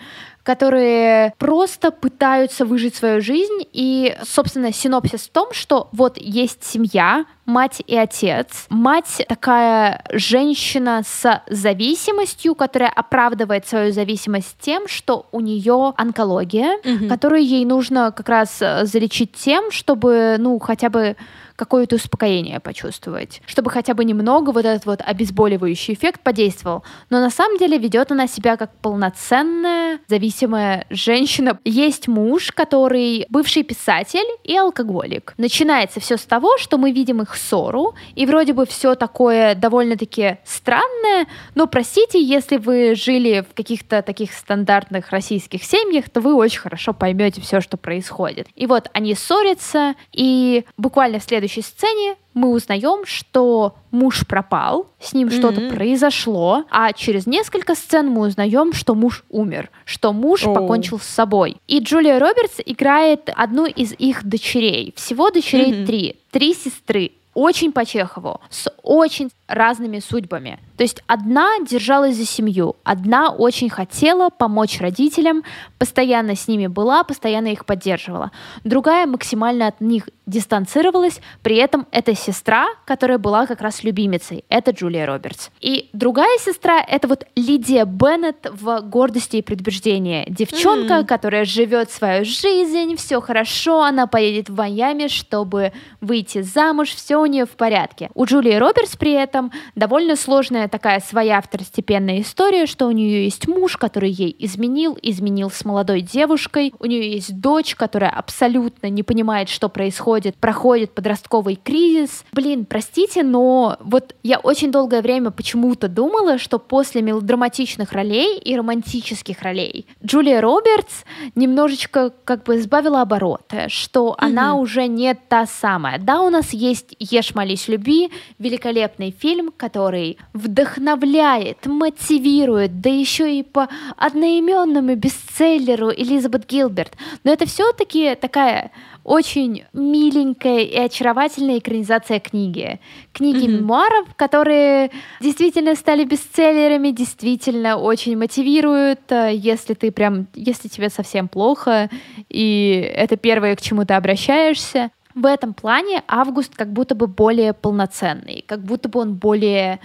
которые просто пытаются выжить свою жизнь. И, собственно, синопсис в том, что вот есть семья, мать и отец. Мать такая женщина с зависимостью, которая оправдывает свою зависимость тем, что у нее онкология, mm которую ей нужно как раз залечить тем, чтобы, ну, хотя бы какое-то успокоение почувствовать, чтобы хотя бы немного вот этот вот обезболивающий эффект подействовал. Но на самом деле ведет она себя как полноценная зависимая женщина. Есть муж, который бывший писатель и алкоголик. Начинается все с того, что мы видим их ссору, и вроде бы все такое довольно-таки странное, но простите, если вы жили в каких-то таких стандартных российских семьях, то вы очень хорошо поймете все, что происходит. И вот они ссорятся, и буквально в следующий следующей сцене мы узнаем, что муж пропал, с ним mm-hmm. что-то произошло, а через несколько сцен мы узнаем, что муж умер, что муж oh. покончил с собой. И Джулия Робертс играет одну из их дочерей. Всего дочерей mm-hmm. три. Три сестры очень по Чехову, с очень разными судьбами. То есть одна держалась за семью, одна очень хотела помочь родителям, постоянно с ними была, постоянно их поддерживала. Другая максимально от них дистанцировалась, при этом это сестра, которая была как раз любимицей, это Джулия Робертс. И другая сестра — это вот Лидия Беннет в «Гордости и предубеждении». Девчонка, mm-hmm. которая живет свою жизнь, все хорошо, она поедет в Майами, чтобы выйти замуж, все у нее в порядке. У Джулии Робертс при этом довольно сложная такая своя второстепенная история, что у нее есть муж, который ей изменил, изменил с молодой девушкой, у нее есть дочь, которая абсолютно не понимает, что происходит, проходит подростковый кризис. Блин, простите, но вот я очень долгое время почему-то думала, что после мелодраматичных ролей и романтических ролей Джулия Робертс немножечко как бы сбавила обороты, что mm-hmm. она уже не та самая. Да, у нас есть «Ешь, молись, люби», великолепный фильм, который вдохновляет, мотивирует, да еще и по одноименному бестселлеру Элизабет Гилберт. Но это все-таки такая очень миленькая и очаровательная экранизация книги. Книги mm-hmm. мемуаров, которые действительно стали бестселлерами, действительно очень мотивируют, э, если ты прям, если тебе совсем плохо, и это первое, к чему ты обращаешься в этом плане Август как будто бы более полноценный, как будто бы он более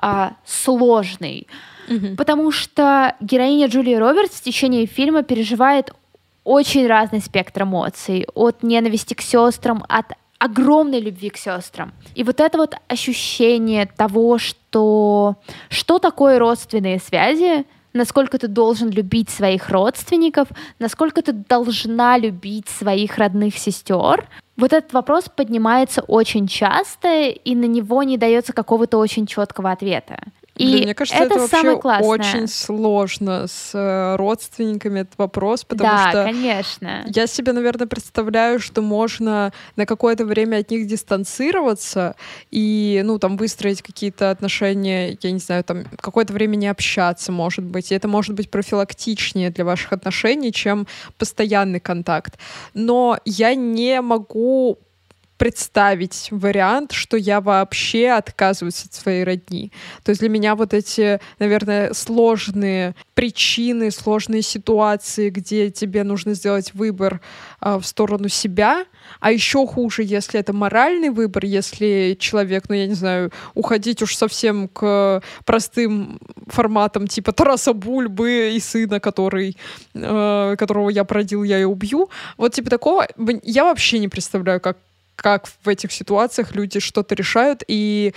а, сложный. Mm-hmm. Потому что героиня Джулии Робертс в течение фильма переживает очень разный спектр эмоций. От ненависти к сестрам, от огромной любви к сестрам. И вот это вот ощущение того, что что такое родственные связи, насколько ты должен любить своих родственников, насколько ты должна любить своих родных сестер, вот этот вопрос поднимается очень часто, и на него не дается какого-то очень четкого ответа. И мне кажется, это, это вообще очень сложно с э, родственниками этот вопрос, потому да, что конечно. я себе, наверное, представляю, что можно на какое-то время от них дистанцироваться и, ну, там, выстроить какие-то отношения, я не знаю, там, какое-то время не общаться, может быть, и это может быть профилактичнее для ваших отношений, чем постоянный контакт. Но я не могу представить вариант, что я вообще отказываюсь от своей родни. То есть для меня вот эти, наверное, сложные причины, сложные ситуации, где тебе нужно сделать выбор э, в сторону себя, а еще хуже, если это моральный выбор, если человек, ну я не знаю, уходить уж совсем к простым форматам типа Тараса Бульбы и сына, который, э, которого я продил, я и убью. Вот типа такого я вообще не представляю, как как в этих ситуациях люди что-то решают, и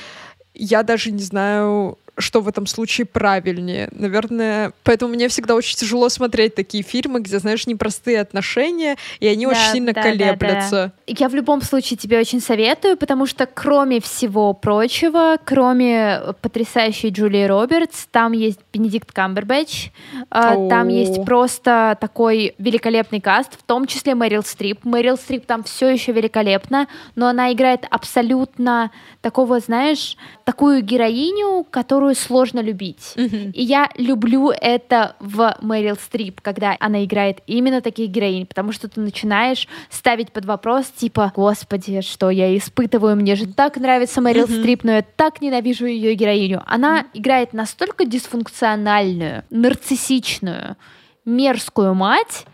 я даже не знаю, что в этом случае правильнее. Наверное, поэтому мне всегда очень тяжело смотреть такие фильмы, где, знаешь, непростые отношения, и они да, очень сильно да, колеблятся. Да, да. Я в любом случае тебе очень советую, потому что кроме всего прочего, кроме потрясающей Джулии Робертс, там есть Бенедикт Камбербэтч, э, там есть просто такой великолепный каст, в том числе Мэрил Стрип. Мэрил Стрип там все еще великолепна, но она играет абсолютно такого, знаешь, такую героиню, которую сложно любить. Mm-hmm. И я люблю это в Мэрил Стрип, когда она играет именно таких героинь, потому что ты начинаешь ставить под вопрос, типа, господи, что я испытываю, мне же так нравится Мэрил mm-hmm. Стрип, но я так ненавижу ее героиню. Она mm-hmm. играет настолько дисфункциональную, нарциссичную, мерзкую мать,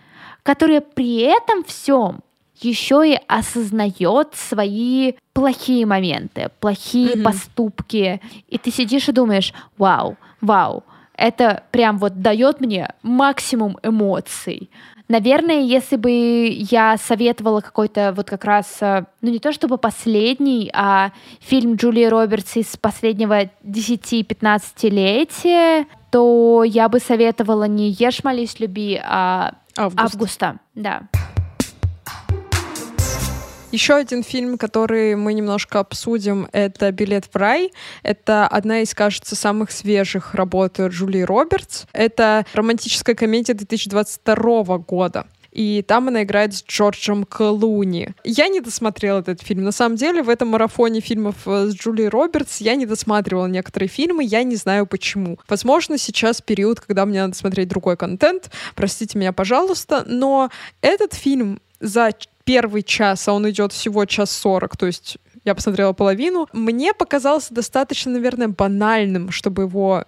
которая при этом всем еще и осознает свои плохие моменты, плохие mm-hmm. поступки. И ты сидишь и думаешь, вау, вау, это прям вот дает мне максимум эмоций. Наверное, если бы я советовала какой-то вот как раз, э, ну не то чтобы последний, а фильм Джулии Робертс из последнего 10-15-летия, то я бы советовала не «Ешь, молись, люби», а «Август». «Августа». Да. Еще один фильм, который мы немножко обсудим, это «Билет в рай». Это одна из, кажется, самых свежих работ Джулии Робертс. Это романтическая комедия 2022 года и там она играет с Джорджем Клуни. Я не досмотрела этот фильм. На самом деле, в этом марафоне фильмов э, с Джулией Робертс я не досматривала некоторые фильмы, я не знаю почему. Возможно, сейчас период, когда мне надо смотреть другой контент, простите меня, пожалуйста, но этот фильм за первый час, а он идет всего час сорок, то есть я посмотрела половину, мне показался достаточно, наверное, банальным, чтобы его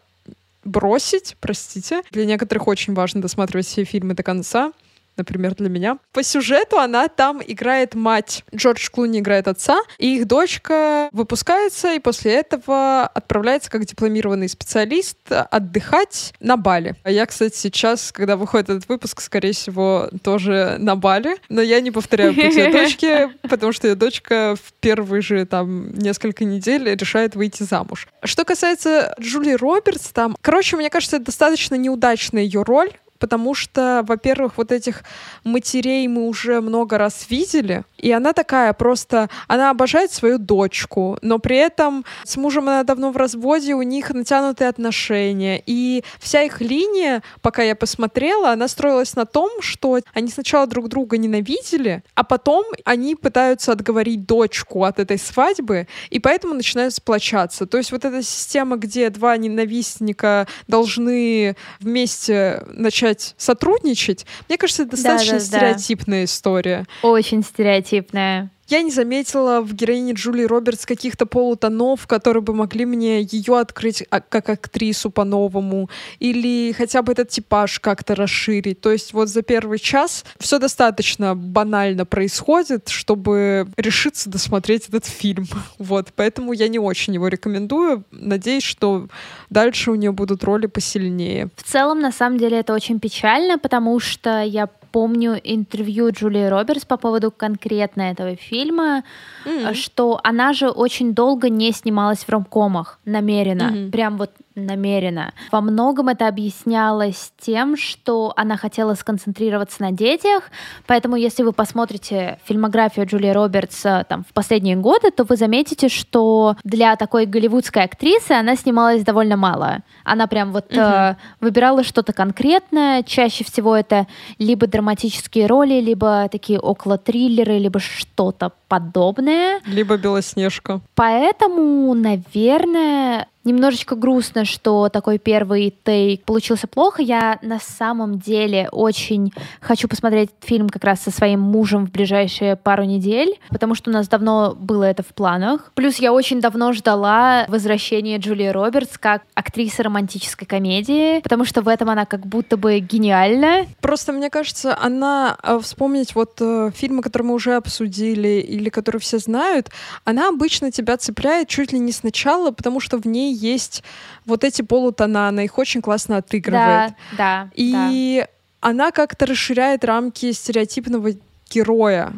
бросить, простите. Для некоторых очень важно досматривать все фильмы до конца например, для меня. По сюжету она там играет мать. Джордж Клуни играет отца, и их дочка выпускается, и после этого отправляется как дипломированный специалист отдыхать на Бали. А я, кстати, сейчас, когда выходит этот выпуск, скорее всего, тоже на Бали, но я не повторяю путь ее дочки, <laughs> потому что ее дочка в первые же там несколько недель решает выйти замуж. Что касается Джули Робертс, там, короче, мне кажется, это достаточно неудачная ее роль, потому что, во-первых, вот этих матерей мы уже много раз видели, и она такая просто, она обожает свою дочку, но при этом с мужем она давно в разводе, у них натянутые отношения, и вся их линия, пока я посмотрела, она строилась на том, что они сначала друг друга ненавидели, а потом они пытаются отговорить дочку от этой свадьбы, и поэтому начинают сплочаться. То есть вот эта система, где два ненавистника должны вместе начать начать сотрудничать, мне кажется, это достаточно да, да, стереотипная да. история. Очень стереотипная. Я не заметила в героине Джулии Робертс каких-то полутонов, которые бы могли мне ее открыть а, как актрису по-новому, или хотя бы этот типаж как-то расширить. То есть вот за первый час все достаточно банально происходит, чтобы решиться досмотреть этот фильм. <laughs> Вот, поэтому я не очень его рекомендую. Надеюсь, что дальше у нее будут роли посильнее. В целом, на самом деле, это очень печально, потому что я помню интервью Джулии Робертс по поводу конкретно этого фильма, mm-hmm. что она же очень долго не снималась в ромкомах намеренно, mm-hmm. прям вот намеренно. Во многом это объяснялось тем, что она хотела сконцентрироваться на детях, поэтому если вы посмотрите фильмографию Джулии Робертс там, в последние годы, то вы заметите, что для такой голливудской актрисы она снималась довольно мало. Она прям вот угу. э, выбирала что-то конкретное, чаще всего это либо драматические роли, либо такие около триллеры, либо что-то подобное. Либо Белоснежка. Поэтому, наверное, немножечко грустно, что такой первый тейк получился плохо. Я на самом деле очень хочу посмотреть фильм как раз со своим мужем в ближайшие пару недель, потому что у нас давно было это в планах. Плюс я очень давно ждала возвращения Джулии Робертс как актрисы романтической комедии, потому что в этом она как будто бы гениальна. Просто мне кажется, она э, вспомнить вот э, фильмы, которые мы уже обсудили или которые все знают, она обычно тебя цепляет чуть ли не сначала, потому что в ней есть вот эти полутона, она их очень классно отыгрывает. Да, да. И да. она как-то расширяет рамки стереотипного героя.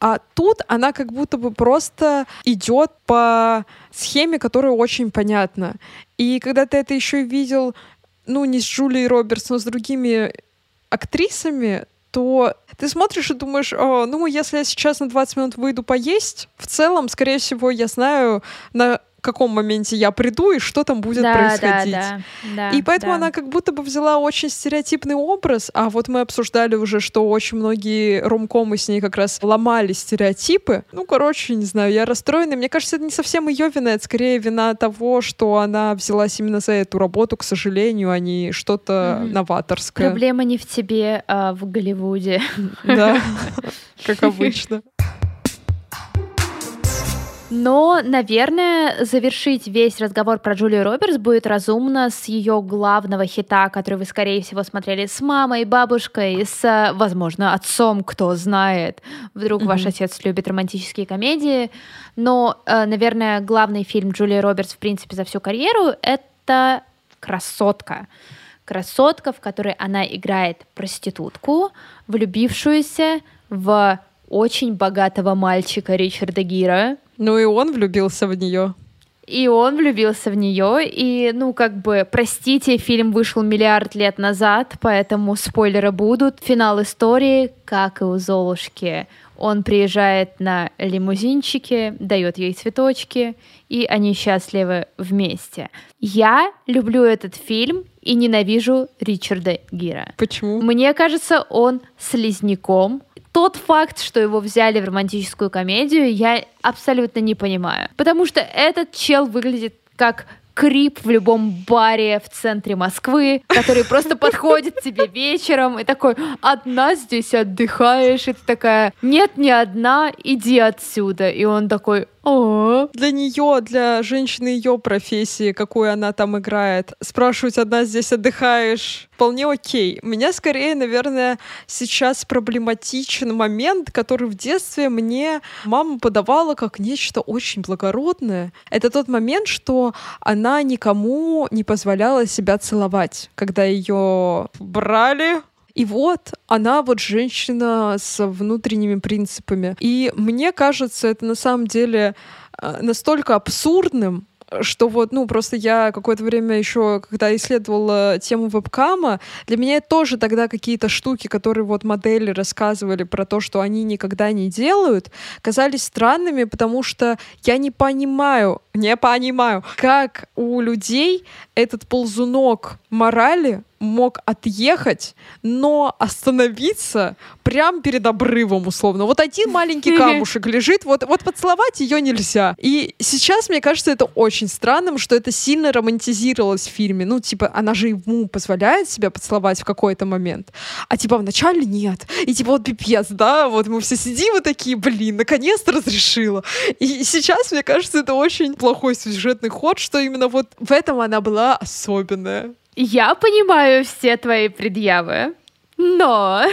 А тут она как будто бы просто идет по схеме, которая очень понятна. И когда ты это еще видел, ну, не с Джулией Робертс, но с другими актрисами, то ты смотришь и думаешь, О, ну, если я сейчас на 20 минут выйду поесть, в целом, скорее всего, я знаю, на каком моменте я приду и что там будет да, происходить. Да, да, и поэтому да. она как будто бы взяла очень стереотипный образ, а вот мы обсуждали уже, что очень многие ромкомы с ней как раз ломали стереотипы. Ну, короче, не знаю, я расстроена. Мне кажется, это не совсем ее вина, это скорее вина того, что она взялась именно за эту работу, к сожалению, а не что-то mm-hmm. новаторское. Проблема не в тебе, а в Голливуде. Да, <laughs> как обычно. Но, наверное, завершить весь разговор про Джулию Робертс будет разумно с ее главного хита, который вы, скорее всего, смотрели с мамой, бабушкой, с, возможно, отцом, кто знает. Вдруг mm-hmm. ваш отец любит романтические комедии. Но, э, наверное, главный фильм Джулии Робертс, в принципе, за всю карьеру — это «Красотка». «Красотка», в которой она играет проститутку, влюбившуюся в очень богатого мальчика Ричарда Гира, ну и он влюбился в нее. И он влюбился в нее, и, ну, как бы, простите, фильм вышел миллиард лет назад, поэтому спойлеры будут. Финал истории, как и у Золушки. Он приезжает на лимузинчике, дает ей цветочки, и они счастливы вместе. Я люблю этот фильм и ненавижу Ричарда Гира. Почему? Мне кажется, он слизняком, тот факт, что его взяли в романтическую комедию, я абсолютно не понимаю. Потому что этот чел выглядит как крип в любом баре в центре Москвы, который просто подходит тебе вечером и такой, одна здесь отдыхаешь, и ты такая, нет, не одна, иди отсюда. И он такой, о, для нее, для женщины ее профессии, какую она там играет, спрашивать, одна здесь отдыхаешь, вполне окей. Меня скорее, наверное, сейчас проблематичен момент, который в детстве мне мама подавала как нечто очень благородное. Это тот момент, что она никому не позволяла себя целовать, когда ее брали и вот она вот женщина с внутренними принципами. И мне кажется, это на самом деле э, настолько абсурдным, что вот, ну, просто я какое-то время еще, когда исследовала тему вебкама, для меня тоже тогда какие-то штуки, которые вот модели рассказывали про то, что они никогда не делают, казались странными, потому что я не понимаю, не понимаю, как у людей этот ползунок морали мог отъехать, но остановиться прямо перед обрывом, условно. Вот один маленький <laughs> камушек лежит, вот, вот поцеловать ее нельзя. И сейчас, мне кажется, это очень странным, что это сильно романтизировалось в фильме. Ну, типа, она же ему позволяет себя поцеловать в какой-то момент, а типа вначале нет. И типа вот пипец, да, вот мы все сидим и такие, блин, наконец-то разрешила. И сейчас, мне кажется, это очень плохой сюжетный ход, что именно вот в этом она была особенная. Я понимаю все твои предъявы, но...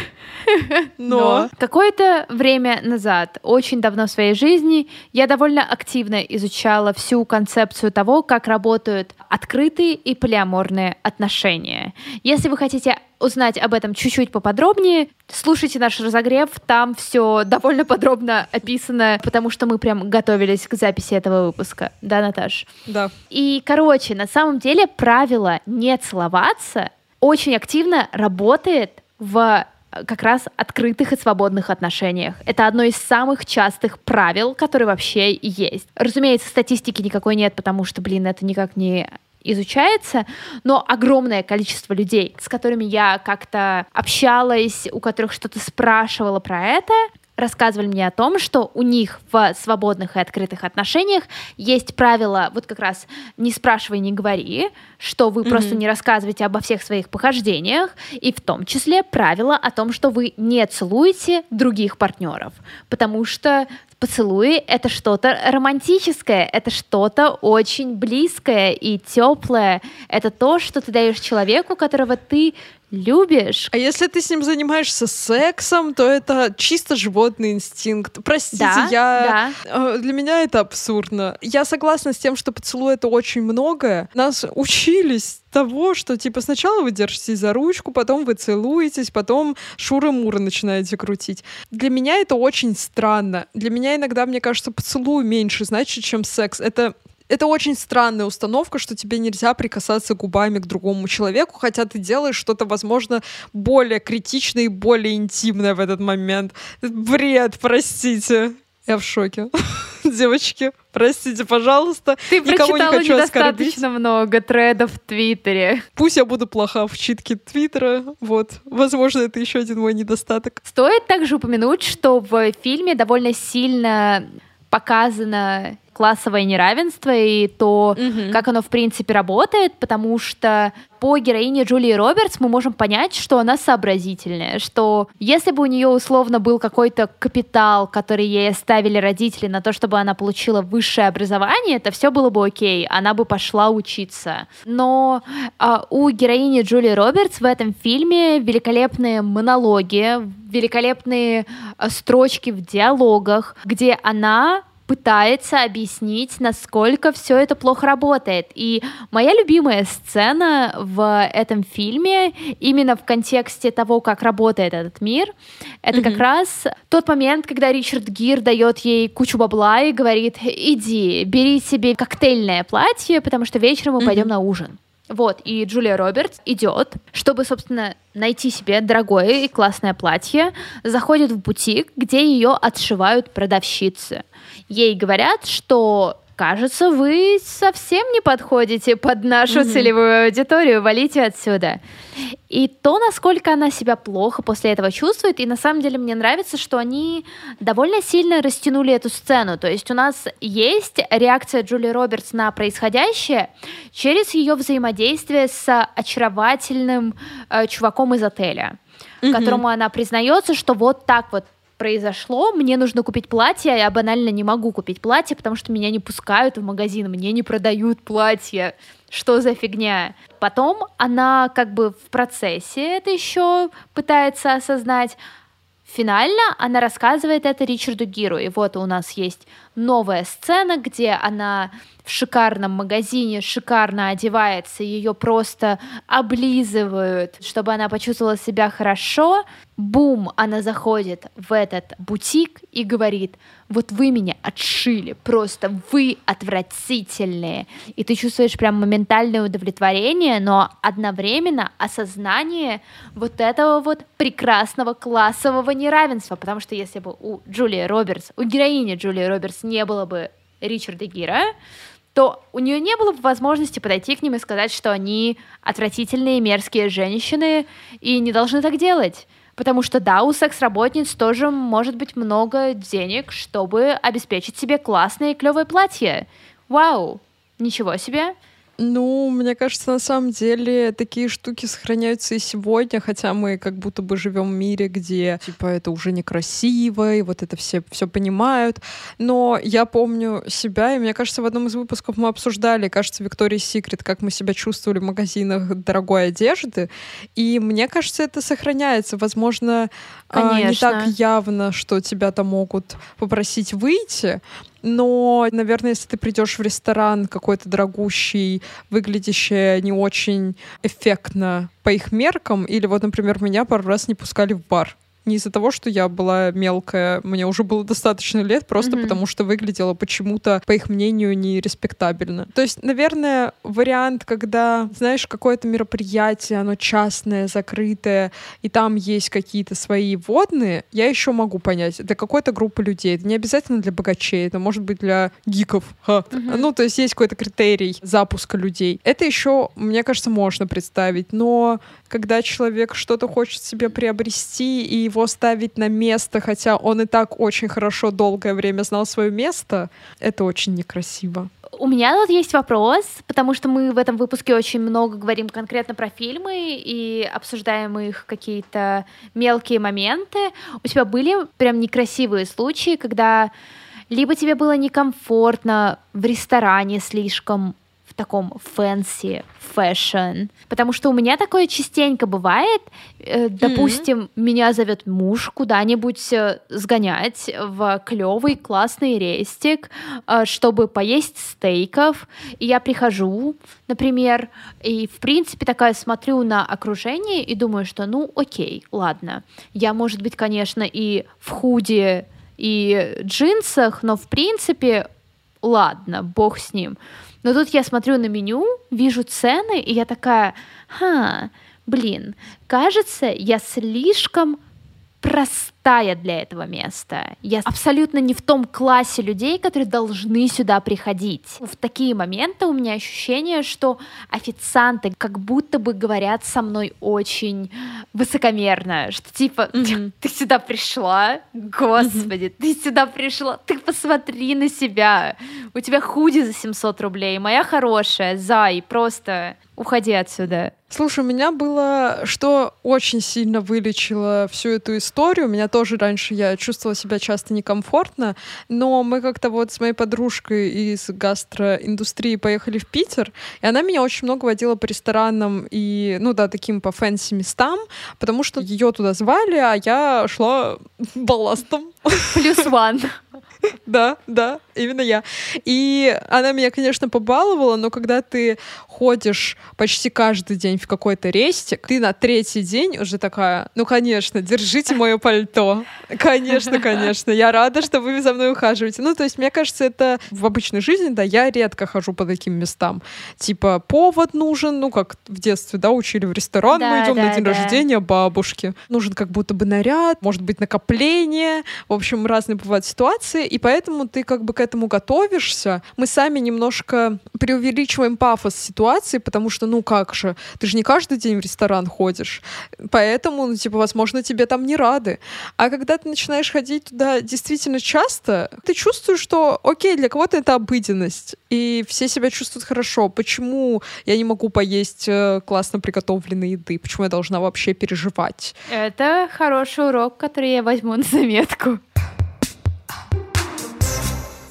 Но... какое-то время назад, очень давно в своей жизни, я довольно активно изучала всю концепцию того, как работают открытые и полиаморные отношения. Если вы хотите узнать об этом чуть-чуть поподробнее, слушайте наш разогрев, там все довольно подробно описано, потому что мы прям готовились к записи этого выпуска. Да, Наташ? Да. И, короче, на самом деле правило не целоваться очень активно работает в э, как раз открытых и свободных отношениях. Это одно из самых частых правил, которые вообще есть. Разумеется, статистики никакой нет, потому что, блин, это никак не изучается, но огромное количество людей, с которыми я как-то общалась, у которых что-то спрашивала про это, рассказывали мне о том, что у них в свободных и открытых отношениях есть правило, вот как раз не спрашивай, не говори, что вы mm-hmm. просто не рассказываете обо всех своих похождениях, и в том числе правило о том, что вы не целуете других партнеров, потому что поцелуи — это что-то романтическое, это что-то очень близкое и теплое. Это то, что ты даешь человеку, которого ты любишь. А если ты с ним занимаешься сексом, то это чисто животный инстинкт. Простите, да, я да. Э, для меня это абсурдно. Я согласна с тем, что поцелуй это очень многое. Нас учились того, что типа сначала вы держитесь за ручку, потом вы целуетесь, потом шуры-муры начинаете крутить. Для меня это очень странно. Для меня иногда, мне кажется, поцелуй меньше значит, чем секс. Это это очень странная установка, что тебе нельзя прикасаться губами к другому человеку, хотя ты делаешь что-то, возможно, более критичное и более интимное в этот момент. Бред, простите. Я в шоке. <laughs> Девочки, простите, пожалуйста. Ты Никого не хочу недостаточно оскорбить. много тредов в Твиттере. Пусть я буду плоха в читке Твиттера. Вот. Возможно, это еще один мой недостаток. Стоит также упомянуть, что в фильме довольно сильно показано классовое неравенство и то, угу. как оно в принципе работает, потому что по героине Джулии Робертс мы можем понять, что она сообразительная, что если бы у нее условно был какой-то капитал, который ей оставили родители на то, чтобы она получила высшее образование, это все было бы окей, она бы пошла учиться. Но а, у героини Джулии Робертс в этом фильме великолепные монологи, великолепные а, строчки в диалогах, где она пытается объяснить, насколько все это плохо работает. И моя любимая сцена в этом фильме, именно в контексте того, как работает этот мир, это mm-hmm. как раз тот момент, когда Ричард Гир дает ей кучу бабла и говорит, иди, бери себе коктейльное платье, потому что вечером мы mm-hmm. пойдем на ужин. Вот, и Джулия Робертс идет, чтобы, собственно, найти себе дорогое и классное платье, заходит в бутик, где ее отшивают продавщицы. Ей говорят, что кажется, вы совсем не подходите под нашу mm-hmm. целевую аудиторию, валите отсюда. И то, насколько она себя плохо после этого чувствует, и на самом деле мне нравится, что они довольно сильно растянули эту сцену. То есть у нас есть реакция Джули Робертс на происходящее через ее взаимодействие с очаровательным э, чуваком из отеля, mm-hmm. которому она признается, что вот так вот произошло, мне нужно купить платье, а я банально не могу купить платье, потому что меня не пускают в магазин, мне не продают платье. Что за фигня? Потом она как бы в процессе это еще пытается осознать. Финально она рассказывает это Ричарду Гиру. И вот у нас есть новая сцена, где она в шикарном магазине шикарно одевается, ее просто облизывают, чтобы она почувствовала себя хорошо. Бум, она заходит в этот бутик и говорит, вот вы меня отшили, просто вы отвратительные. И ты чувствуешь прям моментальное удовлетворение, но одновременно осознание вот этого вот прекрасного классового неравенства, потому что если бы у Джулии Робертс, у героини Джулии Робертс не было бы Ричарда Гира, то у нее не было бы возможности подойти к ним и сказать, что они отвратительные, мерзкие женщины и не должны так делать. Потому что да, у секс-работниц тоже может быть много денег, чтобы обеспечить себе классное и клевое платье. Вау! Ничего себе! Ну, мне кажется, на самом деле такие штуки сохраняются и сегодня, хотя мы как будто бы живем в мире, где типа это уже некрасиво, и вот это все все понимают. Но я помню себя, и мне кажется, в одном из выпусков мы обсуждали, кажется, Виктория Секрет, как мы себя чувствовали в магазинах дорогой одежды. И мне кажется, это сохраняется. Возможно, Конечно. А, не так явно, что тебя там могут попросить выйти, но, наверное, если ты придешь в ресторан какой-то дорогущий, выглядящий не очень эффектно по их меркам, или вот, например, меня пару раз не пускали в бар не из-за того, что я была мелкая, мне уже было достаточно лет, просто mm-hmm. потому что выглядела почему-то, по их мнению, нереспектабельно. То есть, наверное, вариант, когда, знаешь, какое-то мероприятие, оно частное, закрытое, и там есть какие-то свои водные, я еще могу понять. Для какой-то группы людей. Это не обязательно для богачей, это может быть для гиков. Ха. Mm-hmm. Ну, то есть есть какой-то критерий запуска людей. Это еще, мне кажется, можно представить, но когда человек что-то хочет себе приобрести, и его ставить на место, хотя он и так очень хорошо долгое время знал свое место, это очень некрасиво. У меня тут есть вопрос, потому что мы в этом выпуске очень много говорим конкретно про фильмы и обсуждаем их какие-то мелкие моменты. У тебя были прям некрасивые случаи, когда либо тебе было некомфортно в ресторане слишком таком fancy, fashion. Потому что у меня такое частенько бывает. Э, допустим, mm-hmm. меня зовет муж куда-нибудь э, сгонять в клевый классный рестик, э, чтобы поесть стейков. И я прихожу, например, и в принципе такая смотрю на окружение и думаю, что ну окей, ладно. Я, может быть, конечно, и в худи и джинсах, но в принципе ладно, бог с ним. Но тут я смотрю на меню, вижу цены, и я такая, ха, блин, кажется, я слишком простая для этого места. Я абсолютно не в том классе людей, которые должны сюда приходить. В такие моменты у меня ощущение, что официанты как будто бы говорят со мной очень высокомерно, что типа mm-hmm. ты сюда пришла, господи, mm-hmm. ты сюда пришла, ты посмотри на себя, у тебя худи за 700 рублей, моя хорошая, зай, просто уходи отсюда. Слушай, у меня было, что очень сильно вылечило всю эту историю. У меня тоже раньше я чувствовала себя часто некомфортно, но мы как-то вот с моей подружкой из гастроиндустрии поехали в Питер, и она меня очень много водила по ресторанам и, ну да, таким по fancy местам, потому что ее туда звали, а я шла <laughs> балластом. Плюс one. <laughs> Да, да, именно я. И она меня, конечно, побаловала, но когда ты ходишь почти каждый день в какой-то рестик, ты на третий день уже такая, ну, конечно, держите мое пальто. <laughs> Конечно, конечно, я рада, что вы за мной ухаживаете. Ну, то есть, мне кажется, это в обычной жизни, да, я редко хожу по таким местам. Типа, повод нужен, ну, как в детстве, да, учили в ресторан, да, мы идем да, на день да. рождения бабушки. Нужен как будто бы наряд, может быть, накопление. В общем, разные бывают ситуации, и поэтому ты как бы к этому готовишься. Мы сами немножко преувеличиваем пафос ситуации, потому что, ну как же, ты же не каждый день в ресторан ходишь, поэтому, ну, типа, возможно, тебе там не рады. А когда ты начинаешь ходить туда действительно часто, ты чувствуешь, что, окей, для кого-то это обыденность, и все себя чувствуют хорошо. Почему я не могу поесть э, классно приготовленной еды? Почему я должна вообще переживать? Это хороший урок, который я возьму на заметку.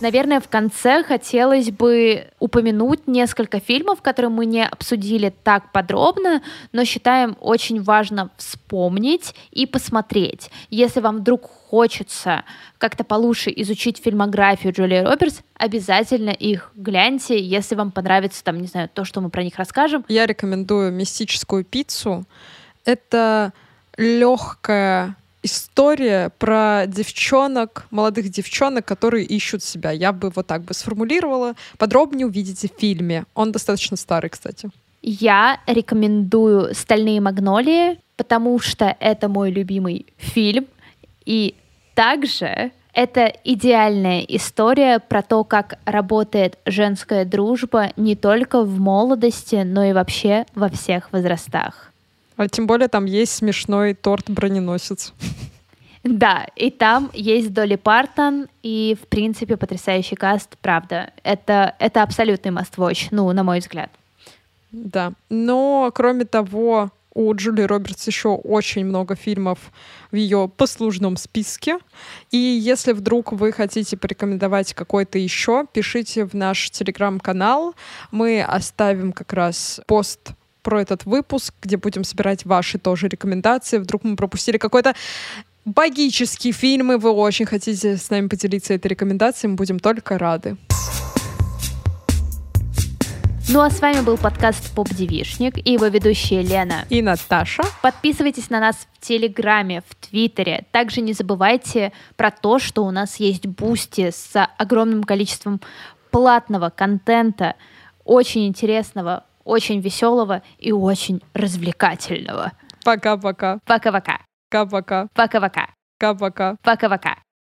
Наверное, в конце хотелось бы упомянуть несколько фильмов, которые мы не обсудили так подробно, но считаем очень важно вспомнить и посмотреть. Если вам вдруг хочется как-то получше изучить фильмографию Джулии Робертс, обязательно их гляньте, если вам понравится, там, не знаю, то, что мы про них расскажем. Я рекомендую «Мистическую пиццу». Это легкая история про девчонок, молодых девчонок, которые ищут себя. Я бы вот так бы сформулировала. Подробнее увидите в фильме. Он достаточно старый, кстати. Я рекомендую «Стальные магнолии», потому что это мой любимый фильм. И также это идеальная история про то, как работает женская дружба не только в молодости, но и вообще во всех возрастах. А тем более там есть смешной торт-броненосец. Да, и там есть Долли Партон, и, в принципе, потрясающий каст, правда. Это, это абсолютный must-watch, ну, на мой взгляд. Да, но, кроме того, у Джули Робертс еще очень много фильмов в ее послужном списке. И если вдруг вы хотите порекомендовать какой-то еще, пишите в наш телеграм-канал. Мы оставим как раз пост про этот выпуск, где будем собирать ваши тоже рекомендации. Вдруг мы пропустили какой-то богический фильм, и вы очень хотите с нами поделиться этой рекомендацией, мы будем только рады. Ну а с вами был подкаст «Поп Девишник» и его ведущие Лена и Наташа. Подписывайтесь на нас в Телеграме, в Твиттере. Также не забывайте про то, что у нас есть Boosty с огромным количеством платного контента, очень интересного, очень веселого и очень развлекательного. Пока-пока. Пока-пока. Пока-пока. Пока-пока. Пока-пока. Пока-пока.